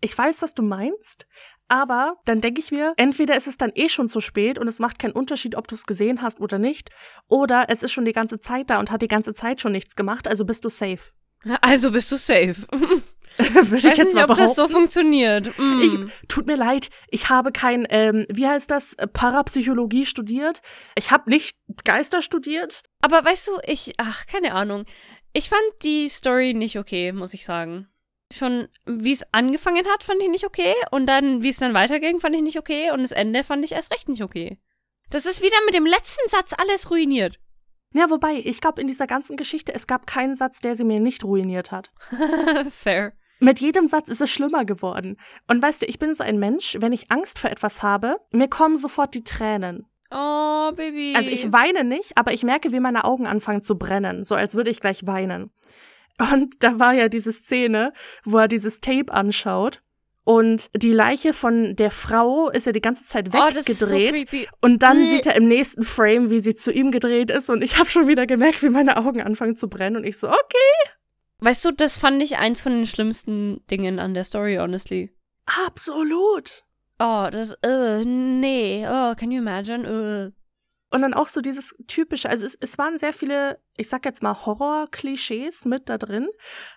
Ich weiß, was du meinst. Aber dann denke ich mir, entweder ist es dann eh schon zu spät und es macht keinen Unterschied, ob du es gesehen hast oder nicht, oder es ist schon die ganze Zeit da und hat die ganze Zeit schon nichts gemacht, also bist du safe. Also bist du safe. Würde ich Weiß jetzt nicht, mal ob das so behaupten. funktioniert. Mm. Ich, tut mir leid, ich habe kein, ähm, wie heißt das, Parapsychologie studiert. Ich habe nicht Geister studiert. Aber weißt du, ich, ach, keine Ahnung. Ich fand die Story nicht okay, muss ich sagen. Schon, wie es angefangen hat, fand ich nicht okay. Und dann, wie es dann weiterging, fand ich nicht okay. Und das Ende fand ich erst recht nicht okay. Das ist wieder mit dem letzten Satz alles ruiniert. Ja, wobei, ich glaube, in dieser ganzen Geschichte, es gab keinen Satz, der sie mir nicht ruiniert hat. Fair. Mit jedem Satz ist es schlimmer geworden. Und weißt du, ich bin so ein Mensch, wenn ich Angst vor etwas habe, mir kommen sofort die Tränen. Oh, Baby. Also ich weine nicht, aber ich merke, wie meine Augen anfangen zu brennen, so als würde ich gleich weinen. Und da war ja diese Szene, wo er dieses Tape anschaut und die Leiche von der Frau ist ja die ganze Zeit oh, das ist so weggedreht und dann Bäh. sieht er im nächsten Frame, wie sie zu ihm gedreht ist und ich habe schon wieder gemerkt, wie meine Augen anfangen zu brennen und ich so, okay, Weißt du, das fand ich eins von den schlimmsten Dingen an der Story, honestly. absolut. Oh, das, äh, nee. Oh, can you imagine? Äh. Und dann auch so dieses typische, also es, es waren sehr viele, ich sag jetzt mal Horror-Klischees mit da drin.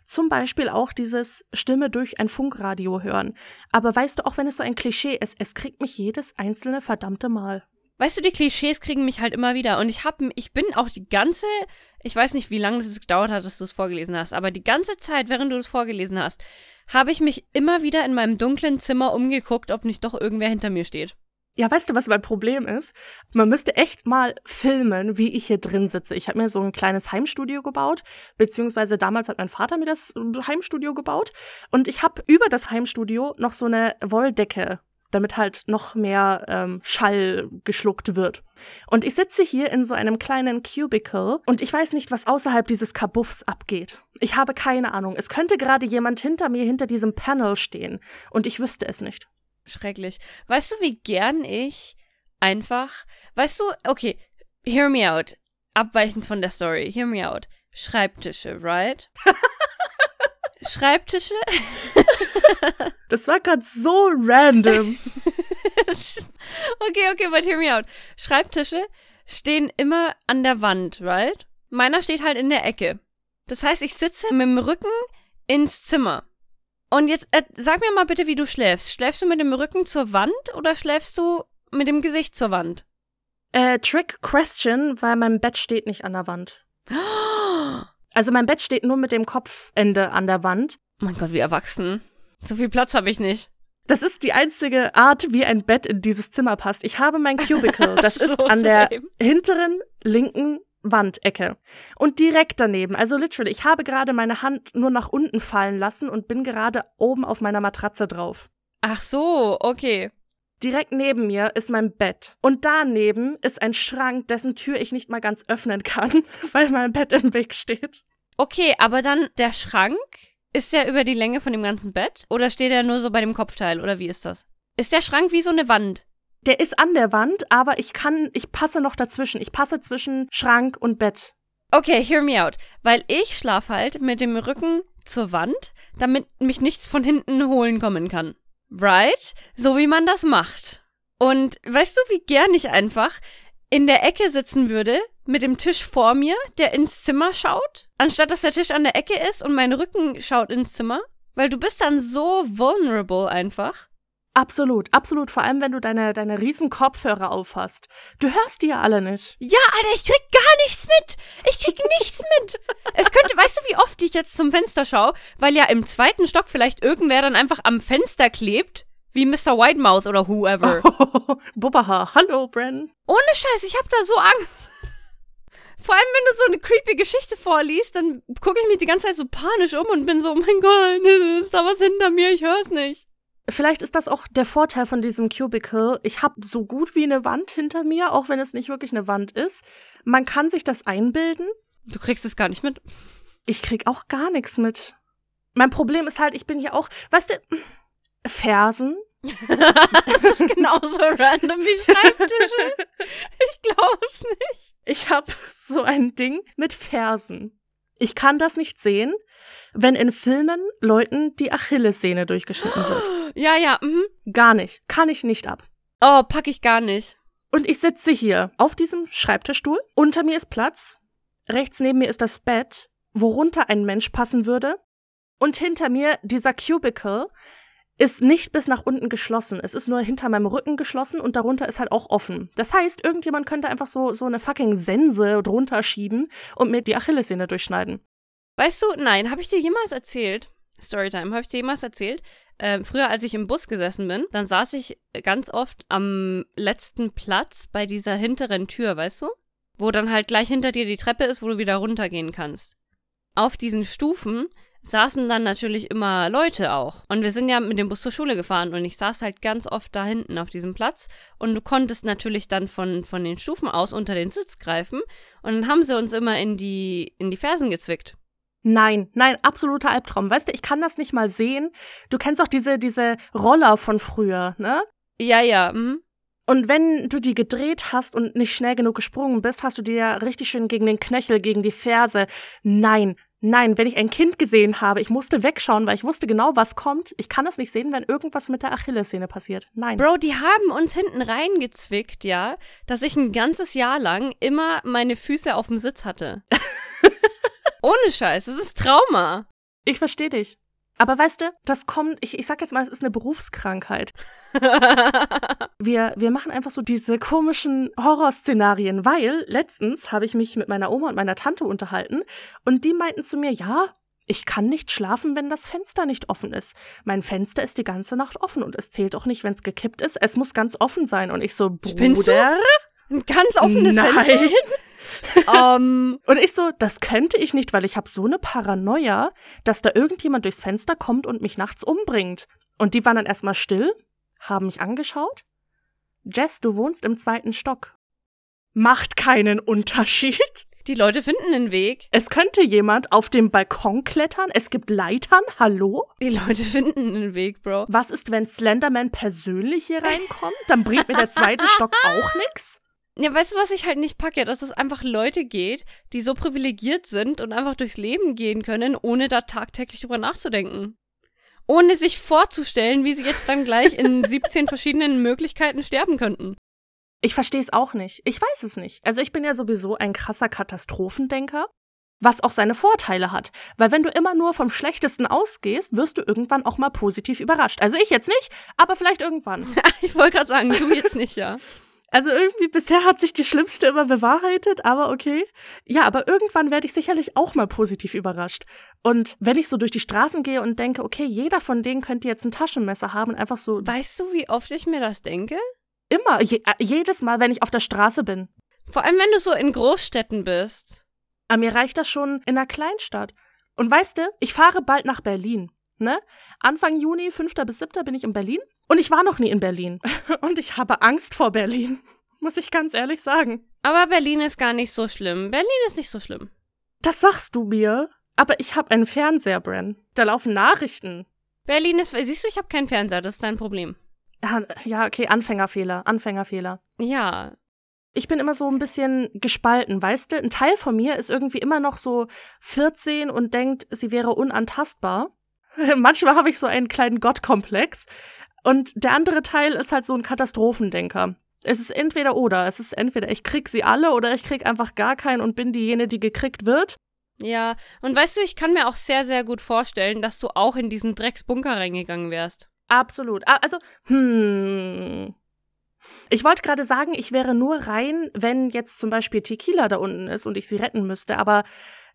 Zum Beispiel auch dieses Stimme durch ein Funkradio hören. Aber weißt du, auch wenn es so ein Klischee ist, es kriegt mich jedes einzelne verdammte Mal. Weißt du, die Klischees kriegen mich halt immer wieder. Und ich hab, ich bin auch die ganze, ich weiß nicht, wie lange das gedauert hat, dass du es vorgelesen hast, aber die ganze Zeit, während du es vorgelesen hast, habe ich mich immer wieder in meinem dunklen Zimmer umgeguckt, ob nicht doch irgendwer hinter mir steht. Ja, weißt du, was mein Problem ist? Man müsste echt mal filmen, wie ich hier drin sitze. Ich habe mir so ein kleines Heimstudio gebaut, beziehungsweise damals hat mein Vater mir das Heimstudio gebaut. Und ich habe über das Heimstudio noch so eine Wolldecke, damit halt noch mehr ähm, Schall geschluckt wird. Und ich sitze hier in so einem kleinen Cubicle und ich weiß nicht, was außerhalb dieses Kabuffs abgeht. Ich habe keine Ahnung. Es könnte gerade jemand hinter mir hinter diesem Panel stehen und ich wüsste es nicht. Schrecklich. Weißt du, wie gern ich einfach, weißt du, okay, hear me out. Abweichend von der Story, hear me out. Schreibtische, right? Schreibtische? Das war gerade so random. okay, okay, but hear me out. Schreibtische stehen immer an der Wand, right? Meiner steht halt in der Ecke. Das heißt, ich sitze mit dem Rücken ins Zimmer. Und jetzt äh, sag mir mal bitte, wie du schläfst. Schläfst du mit dem Rücken zur Wand oder schläfst du mit dem Gesicht zur Wand? Äh, Trick Question, weil mein Bett steht nicht an der Wand. Also mein Bett steht nur mit dem Kopfende an der Wand. Mein Gott, wie erwachsen. So viel Platz habe ich nicht. Das ist die einzige Art, wie ein Bett in dieses Zimmer passt. Ich habe mein Cubicle. Das ist So an der same. hinteren linken Wandecke. Und direkt daneben, also literally, ich habe gerade meine Hand nur nach unten fallen lassen und bin gerade oben auf meiner Matratze drauf. Ach so, okay. Direkt neben mir ist mein Bett. Und daneben ist ein Schrank, dessen Tür ich nicht mal ganz öffnen kann, weil mein Bett im Weg steht. Okay, aber dann der Schrank, ist der über die Länge von dem ganzen Bett? Oder steht er nur so bei dem Kopfteil? Oder wie ist das? Ist der Schrank wie so eine Wand? Der ist an der Wand, aber ich kann, ich passe noch dazwischen. Ich passe zwischen Schrank und Bett. Okay, hear me out. Weil ich schlaf halt mit dem Rücken zur Wand, damit mich nichts von hinten holen kommen kann. Right? So wie man das macht. Und weißt du, wie gern ich einfach in der Ecke sitzen würde, mit dem Tisch vor mir, der ins Zimmer schaut, anstatt dass der Tisch an der Ecke ist und mein Rücken schaut ins Zimmer? Weil du bist dann so vulnerable einfach. Absolut, absolut. Vor allem, wenn du deine, deine riesen Kopfhörer aufhast. Du hörst die ja alle nicht. Ja, Alter, ich krieg gar nichts mit. Ich krieg nichts mit. Es könnte, weißt du, wie oft ich jetzt zum Fenster schaue, weil ja im zweiten Stock vielleicht irgendwer dann einfach am Fenster klebt, wie Mr. Whitemouth oder whoever. Bubbaha, hallo, Bren. Ohne Scheiß, ich hab da so Angst. Vor allem, wenn du so eine creepy Geschichte vorliest, dann gucke ich mich die ganze Zeit so panisch um und bin so, oh mein Gott, ist da was hinter mir, ich hör's nicht. Vielleicht ist das auch der Vorteil von diesem Cubicle. Ich habe so gut wie eine Wand hinter mir, auch wenn es nicht wirklich eine Wand ist. Man kann sich das einbilden. Du kriegst es gar nicht mit. Ich krieg auch gar nichts mit. Mein Problem ist halt, ich bin hier auch, weißt du, Fersen. Das ist genauso random wie Schreibtische. Ich glaub's nicht. Ich habe so ein Ding mit Fersen. Ich kann das nicht sehen, wenn in Filmen Leuten die Achillessehne durchgeschnitten wird. Ja, ja, mhm. Gar nicht. Kann ich nicht ab. Oh, pack ich gar nicht. Und ich sitze hier auf diesem Schreibtischstuhl. Unter mir ist Platz. Rechts neben mir ist das Bett, worunter ein Mensch passen würde. Und hinter mir dieser Cubicle ist nicht bis nach unten geschlossen. Es ist nur hinter meinem Rücken geschlossen und darunter ist halt auch offen. Das heißt, irgendjemand könnte einfach so, so eine fucking Sense drunter schieben und mir die Achillessehne durchschneiden. Weißt du, nein, habe ich dir jemals erzählt, Storytime, habe ich dir jemals erzählt, ähm, früher als ich im Bus gesessen bin, dann saß ich ganz oft am letzten Platz bei dieser hinteren Tür, weißt du? Wo dann halt gleich hinter dir die Treppe ist, wo du wieder runtergehen kannst. Auf diesen Stufen saßen dann natürlich immer Leute auch. Und wir sind ja mit dem Bus zur Schule gefahren und ich saß halt ganz oft da hinten auf diesem Platz und du konntest natürlich dann von, von den Stufen aus unter den Sitz greifen und dann haben sie uns immer in die, in die Fersen gezwickt. Nein, nein, absoluter Albtraum. Weißt du, ich kann das nicht mal sehen. Du kennst auch diese, diese Roller von früher, ne? Ja, ja, mhm. Und wenn du die gedreht hast und nicht schnell genug gesprungen bist, hast du dir ja richtig schön gegen den Knöchel, gegen die Ferse. Nein, nein, wenn ich ein Kind gesehen habe, ich musste wegschauen, weil ich wusste genau, was kommt. Ich kann es nicht sehen, wenn irgendwas mit der Achillessehne passiert. Nein. Bro, die haben uns hinten reingezwickt, ja, dass ich ein ganzes Jahr lang immer meine Füße auf dem Sitz hatte. Ohne Scheiß, das ist Trauma. Ich verstehe dich. Aber weißt du, das kommt, ich, ich sag jetzt mal, es ist eine Berufskrankheit. Wir, wir machen einfach so diese komischen Horrorszenarien, weil letztens habe ich mich mit meiner Oma und meiner Tante unterhalten und die meinten zu mir, ja, ich kann nicht schlafen, wenn das Fenster nicht offen ist. Mein Fenster ist die ganze Nacht offen und es zählt auch nicht, wenn es gekippt ist. Es muss ganz offen sein. Und ich so, Spinnst du? Bruder, Ein ganz offenes nein. Fenster. Ähm, Und ich so, das könnte ich nicht, weil ich habe so eine Paranoia, dass da irgendjemand durchs Fenster kommt und mich nachts umbringt. Und die waren dann erstmal still, haben mich angeschaut. Jess, du wohnst im zweiten Stock. Macht keinen Unterschied. die Leute finden einen Weg. Es könnte jemand auf dem Balkon klettern. Es gibt Leitern. Hallo? Die Leute finden einen Weg, Bro. Was ist, wenn Slenderman persönlich hier reinkommt? Dann bringt mir der zweite Stock auch nix. Ja, weißt du, was ich halt nicht packe? Dass es einfach Leute geht, die so privilegiert sind und einfach durchs Leben gehen können, ohne da tagtäglich drüber nachzudenken. ohne sich vorzustellen, wie sie jetzt dann gleich in 17 verschiedenen Möglichkeiten sterben könnten. Ich verstehe es auch nicht. Ich weiß es nicht. Also ich bin ja sowieso ein krasser Katastrophendenker, was auch seine Vorteile hat. Weil wenn du immer nur vom Schlechtesten ausgehst, wirst du irgendwann auch mal positiv überrascht. Also ich jetzt nicht, aber vielleicht irgendwann. ich wollte gerade sagen, du jetzt nicht, ja. Also irgendwie bisher hat sich die Schlimmste immer bewahrheitet, aber okay. Ja, aber irgendwann werde ich sicherlich auch mal positiv überrascht. Und wenn ich so durch die Straßen gehe und denke, okay, jeder von denen könnte jetzt ein Taschenmesser haben und einfach so. Weißt du, wie oft ich mir das denke? Immer, je, äh, jedes Mal, wenn ich auf der Straße bin. Vor allem, wenn du so in Großstädten bist. Aber mir reicht das schon in einer Kleinstadt. Und weißt du, ich fahre bald nach Berlin. Ne? Anfang Juni, 5. bis 7. bin ich in Berlin. Und ich war noch nie in Berlin. Und ich habe Angst vor Berlin. Muss ich ganz ehrlich sagen. Aber Berlin ist gar nicht so schlimm. Berlin ist nicht so schlimm. Das sagst du mir. Aber ich habe einen Fernseher, Bren. Da laufen Nachrichten. Berlin ist. Siehst du, ich habe keinen Fernseher. Das ist dein Problem. Ja, ja, okay, Anfängerfehler. Anfängerfehler. Ja. Ich bin immer so ein bisschen gespalten, weißt du? Ein Teil von mir ist irgendwie immer noch so 14 und denkt, sie wäre unantastbar. Manchmal habe ich so einen kleinen Gottkomplex. Und der andere Teil ist halt so ein Katastrophendenker. Es ist entweder oder. Es ist entweder ich krieg sie alle oder ich krieg einfach gar keinen und bin diejenige, die gekriegt wird. Ja, und weißt du, ich kann mir auch sehr, sehr gut vorstellen, dass du auch in diesen Drecksbunker reingegangen wärst. Absolut. Ah, Also, hm. Ich wollte gerade sagen, ich wäre nur rein, wenn jetzt zum Beispiel Tequila da unten ist und ich sie retten müsste. Aber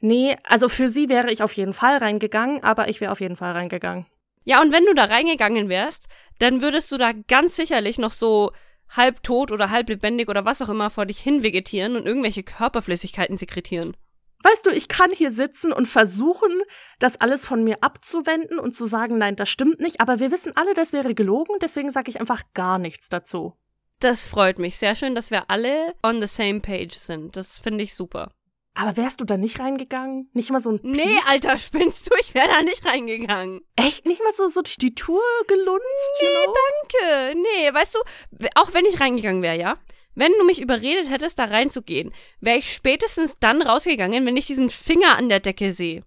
nee, also für sie wäre ich auf jeden Fall reingegangen, aber ich wäre auf jeden Fall reingegangen. Ja, und wenn du da reingegangen wärst, dann würdest du da ganz sicherlich noch so halb tot oder halb lebendig oder was auch immer vor dich hin vegetieren und irgendwelche Körperflüssigkeiten sekretieren. Weißt du, ich kann hier sitzen und versuchen, das alles von mir abzuwenden und zu sagen, nein, das stimmt nicht, aber wir wissen alle, das wäre gelogen, deswegen sage ich einfach gar nichts dazu. Das freut mich. Sehr schön, dass wir alle on the same page sind. Das finde ich super. Aber wärst du da nicht reingegangen? Nicht mal so ein Piep? Nee, Alter, spinnst du? Ich wäre da nicht reingegangen. Echt nicht mal so, so durch die Tour gelunzt? Nee, you know? danke. Nee, weißt du, auch wenn ich reingegangen wäre, ja? Wenn du mich überredet hättest, da reinzugehen, wäre ich spätestens dann rausgegangen, wenn ich diesen Finger an der Decke sehe.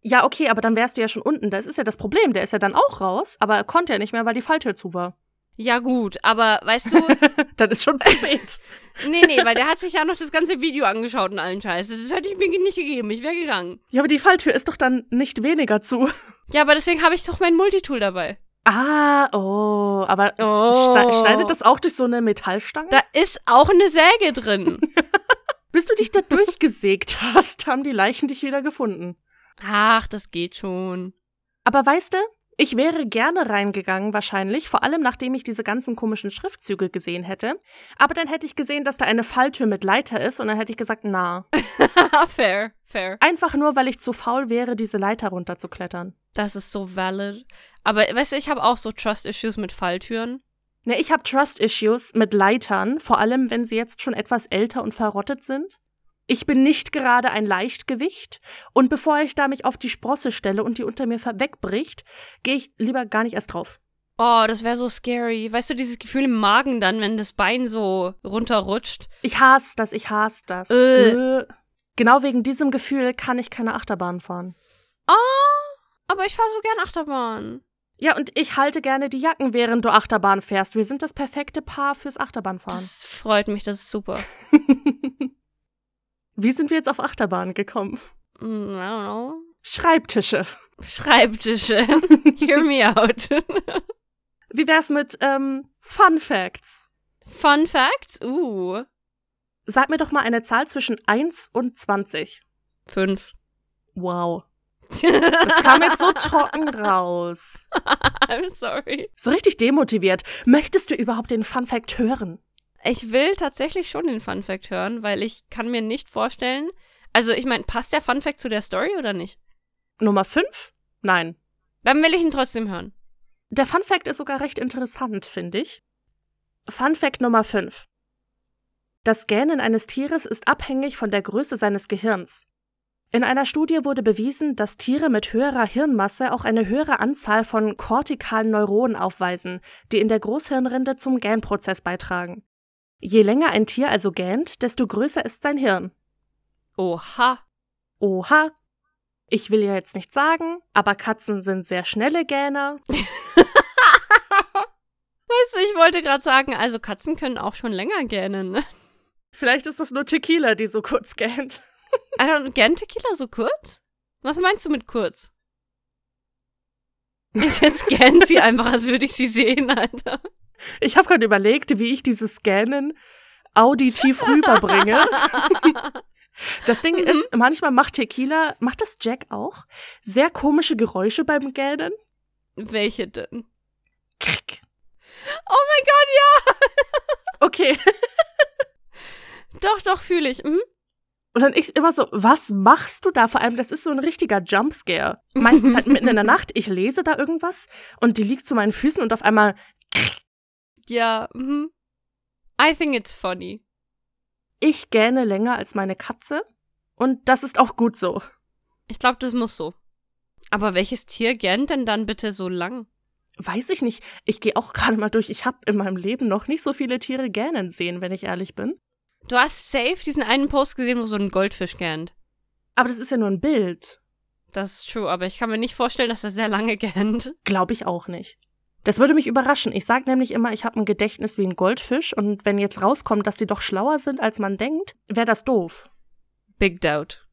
Ja, okay, aber dann wärst du ja schon unten. Das ist ja das Problem. Der ist ja dann auch raus, aber er konnte ja nicht mehr, weil die Falltür zu war. Ja, gut, aber weißt du, dann ist schon zu spät. nee, nee, weil der hat sich ja noch das ganze Video angeschaut und allen Scheiß. Das hätte ich mir nicht gegeben. Ich wäre gegangen. ja, aber die Falltür ist doch dann nicht weniger zu. Ja, aber deswegen habe ich doch mein Multitool dabei. Ah, oh, aber Oh. schne- schneidet das auch durch so eine Metallstange? Da ist auch eine Säge drin. Bis du dich da durchgesägt hast, haben die Leichen dich wieder gefunden. Ach, das geht schon. Aber weißt du, ich wäre gerne reingegangen wahrscheinlich, vor allem nachdem ich diese ganzen komischen Schriftzüge gesehen hätte. Aber dann hätte ich gesehen, dass da eine Falltür mit Leiter ist und dann hätte ich gesagt, na. fair, fair. Einfach nur, weil ich zu faul wäre, diese Leiter runterzuklettern. Das ist so valid. Aber weißt du, ich habe auch so Trust-Issues mit Falltüren. Ne, ich habe Trust-Issues mit Leitern, vor allem wenn sie jetzt schon etwas älter und verrottet sind. Ich bin nicht gerade ein Leichtgewicht und bevor ich da mich auf die Sprosse stelle und die unter mir wegbricht, gehe ich lieber gar nicht erst drauf. Oh, das wäre so scary. Weißt du, dieses Gefühl im Magen dann, wenn das Bein so runterrutscht. Ich hasse das, ich hasse das. Äh. Äh. Genau wegen diesem Gefühl kann ich keine Achterbahn fahren. Oh, aber ich fahre so gern Achterbahn. Ja, und ich halte gerne die Jacken, während du Achterbahn fährst. Wir sind das perfekte Paar fürs Achterbahnfahren. Das freut mich, das ist super. Wie sind wir jetzt auf Achterbahn gekommen? Mm, I don't know. Schreibtische. Schreibtische. Hear me out. Wie wär's mit ähm, Fun Facts? Fun Facts? Uh. Sag mir doch mal eine Zahl zwischen 1 und 20. Fünf. Wow. Das kam jetzt so trocken raus. I'm sorry. So richtig demotiviert. Möchtest du überhaupt den Fun Fact hören? Ich will tatsächlich schon den Fun Fact hören, weil ich kann mir nicht vorstellen. Also, ich meine, passt der Fun Fact zu der Story oder nicht? Nummer 5? Nein. Dann will ich ihn trotzdem hören. Der Fun Fact ist sogar recht interessant, finde ich. Fun Fact Nummer 5. Das Gähnen eines Tieres ist abhängig von der Größe seines Gehirns. In einer Studie wurde bewiesen, dass Tiere mit höherer Hirnmasse auch eine höhere Anzahl von kortikalen Neuronen aufweisen, die in der Großhirnrinde zum Gähnprozess beitragen. Je länger ein Tier also gähnt, desto größer ist sein Hirn. Oha. Oha. Ich will ja jetzt nicht sagen, aber Katzen sind sehr schnelle Gähner. Weißt du, ich wollte gerade sagen, also Katzen können auch schon länger gähnen. Ne? Vielleicht ist das nur Tequila, die so kurz gähnt. Also, gern Tequila so kurz? Was meinst du mit kurz? Jetzt gähnt sie einfach, als würde ich sie sehen, Alter. Ich habe gerade überlegt, wie ich dieses Scannen auditiv rüberbringe. Das Ding Mhm. ist, manchmal macht Tequila, macht das Jack auch, sehr komische Geräusche beim Gähnen. Welche denn? Krick. Oh mein Gott, ja! Okay. Doch, doch, fühle ich. Mhm. Und dann ich immer so, was machst du da? Vor allem, das ist so ein richtiger Jumpscare. Meistens halt mitten in der Nacht, ich lese da irgendwas und die liegt zu meinen Füßen und auf einmal, Ja, mhm. I think it's funny. ich gähne länger als meine Katze. Und das ist auch gut so. Ich glaube, das muss so. Aber welches Tier gähnt denn dann bitte so lang? Weiß ich nicht. Ich gehe auch gerade mal durch. Ich habe in meinem Leben noch nicht so viele Tiere gähnen sehen, wenn ich ehrlich bin. Du hast safe diesen einen Post gesehen, wo so ein Goldfisch gähnt. Aber das ist ja nur ein Bild. Das ist true, aber ich kann mir nicht vorstellen, dass er sehr lange gähnt. Glaube ich auch nicht. Das würde mich überraschen. Ich sage nämlich immer, ich habe ein Gedächtnis wie ein Goldfisch und wenn jetzt rauskommt, dass die doch schlauer sind, als man denkt, wäre das doof. Big doubt.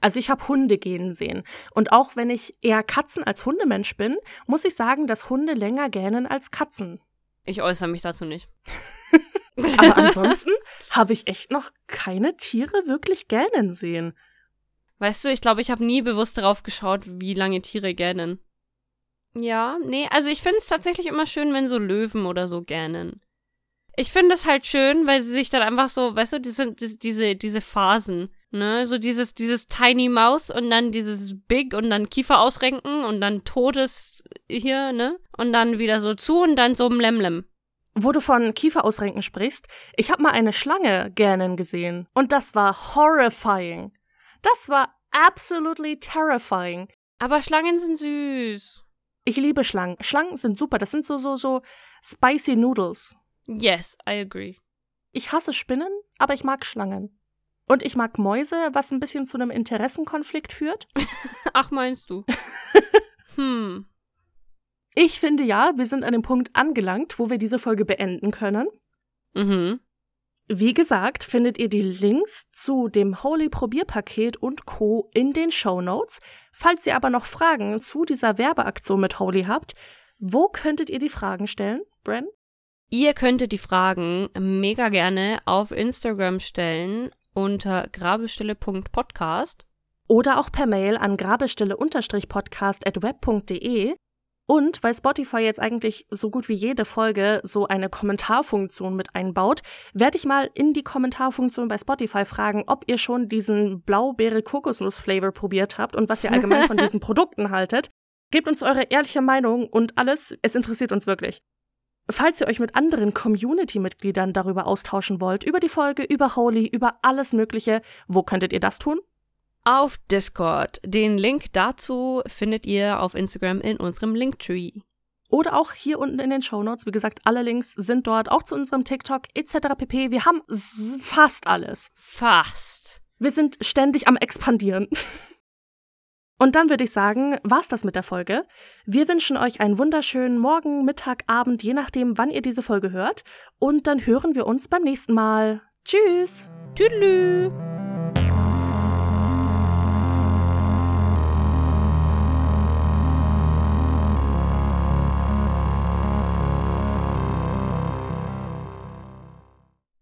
Also ich habe Hunde gähnen sehen. Und auch wenn ich eher Katzen als Hundemensch bin, muss ich sagen, dass Hunde länger gähnen als Katzen. Ich äußere mich dazu nicht. Aber ansonsten habe ich echt noch keine Tiere wirklich gähnen sehen. Weißt du, ich glaube, ich habe nie bewusst darauf geschaut, wie lange Tiere gähnen. Ja, nee, also ich finde es tatsächlich immer schön, wenn so Löwen oder so gähnen. Ich finde es halt schön, weil sie sich dann einfach so, weißt du, diese, diese, diese, Phasen, ne, so dieses, dieses Tiny Mouth und dann dieses Big und dann Kiefer ausrenken und dann Todes hier, ne, und dann wieder so zu und dann so Mlemlem. Wo du von Kieferausrenken sprichst, ich habe mal eine Schlange gähnen gesehen. Und das war horrifying. Das war absolutely terrifying. Aber Schlangen sind süß. Ich liebe Schlangen. Schlangen sind super. Das sind so, so, so spicy Noodles. Yes, I agree. Ich hasse Spinnen, aber ich mag Schlangen. Und ich mag Mäuse, was ein bisschen zu einem Interessenkonflikt führt. Ach, meinst du? hm. Ich finde ja, wir sind an dem Punkt angelangt, wo wir diese Folge beenden können. Mhm. Wie gesagt, findet ihr die Links zu dem Holy Probierpaket und Co. in den Show Notes. Falls ihr aber noch Fragen zu dieser Werbeaktion mit Holy habt, wo könntet ihr die Fragen stellen, Bren? Ihr könntet die Fragen mega gerne auf Instagram stellen unter grabestille.podcast. Oder auch per Mail an grabestille-podcast.web.de. Und weil Spotify jetzt eigentlich so gut wie jede Folge so eine Kommentarfunktion mit einbaut, werde ich mal in die Kommentarfunktion bei Spotify fragen, ob ihr schon diesen Blaubeere-Kokosnuss-Flavor probiert habt und was ihr allgemein von diesen Produkten haltet. Gebt uns eure ehrliche Meinung und alles, es interessiert uns wirklich. Falls ihr euch mit anderen Community-Mitgliedern darüber austauschen wollt, über die Folge, über Holy, über alles Mögliche, wo könntet ihr das tun? Auf Discord. Den Link dazu findet ihr auf Instagram in unserem Linktree. Oder auch hier unten in den Shownotes. Wie gesagt, alle Links sind dort, auch zu unserem TikTok etc. pp. Wir haben fast alles. Fast. Wir sind ständig am expandieren. Und dann würde ich sagen, war's das mit der Folge. Wir wünschen euch einen wunderschönen Morgen, Mittag, Abend, je nachdem, wann ihr diese Folge hört. Und dann hören wir uns beim nächsten Mal. Tschüss! Tüdelü.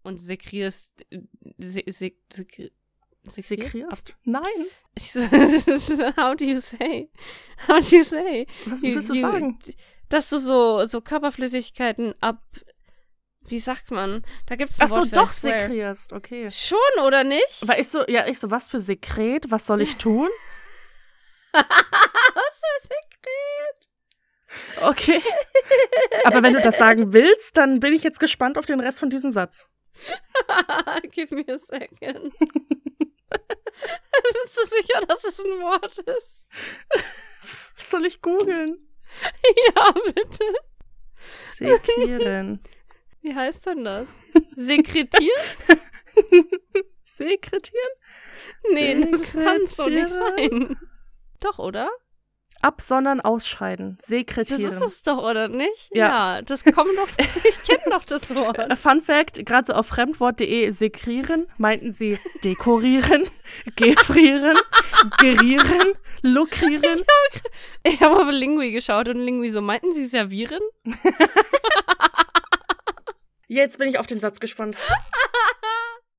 Und sekrierst. Se, se, sekri- Sekrierst? Nein. So- How do you say? How do you say? Was You- willst du you- sagen? Dass du so, so Körperflüssigkeiten ab. Wie sagt man? Da gibt's ein Ach so, Wort für, doch sekrierst. Okay. Schon, oder nicht? Weil ich so, ja, ich so, was für Sekret? Was soll ich tun? Was für Sekret? Okay. Aber wenn du das sagen willst, dann bin ich jetzt gespannt auf den Rest von diesem Satz. Give me a second. Bist du sicher, dass es ein Wort ist? Was soll ich googeln? Ja, bitte. Sekrieren. Wie heißt denn das? Sekretieren? Sekretieren? Nee, das kann so nicht Sekretieren? sein. Doch, oder? Absondern, ausscheiden, Das sekretieren. ist es doch, oder nicht? Ja. das kommt doch. Ich kenne doch das Wort. Äh, Fun Fact, gerade so auf fremdwort.de sekrieren, meinten sie dekorieren, gefrieren, gerieren, lukrieren. Ich habe auf Lingui geschaut und Lingui so, meinten sie servieren? Jetzt bin ich auf den Satz gespannt.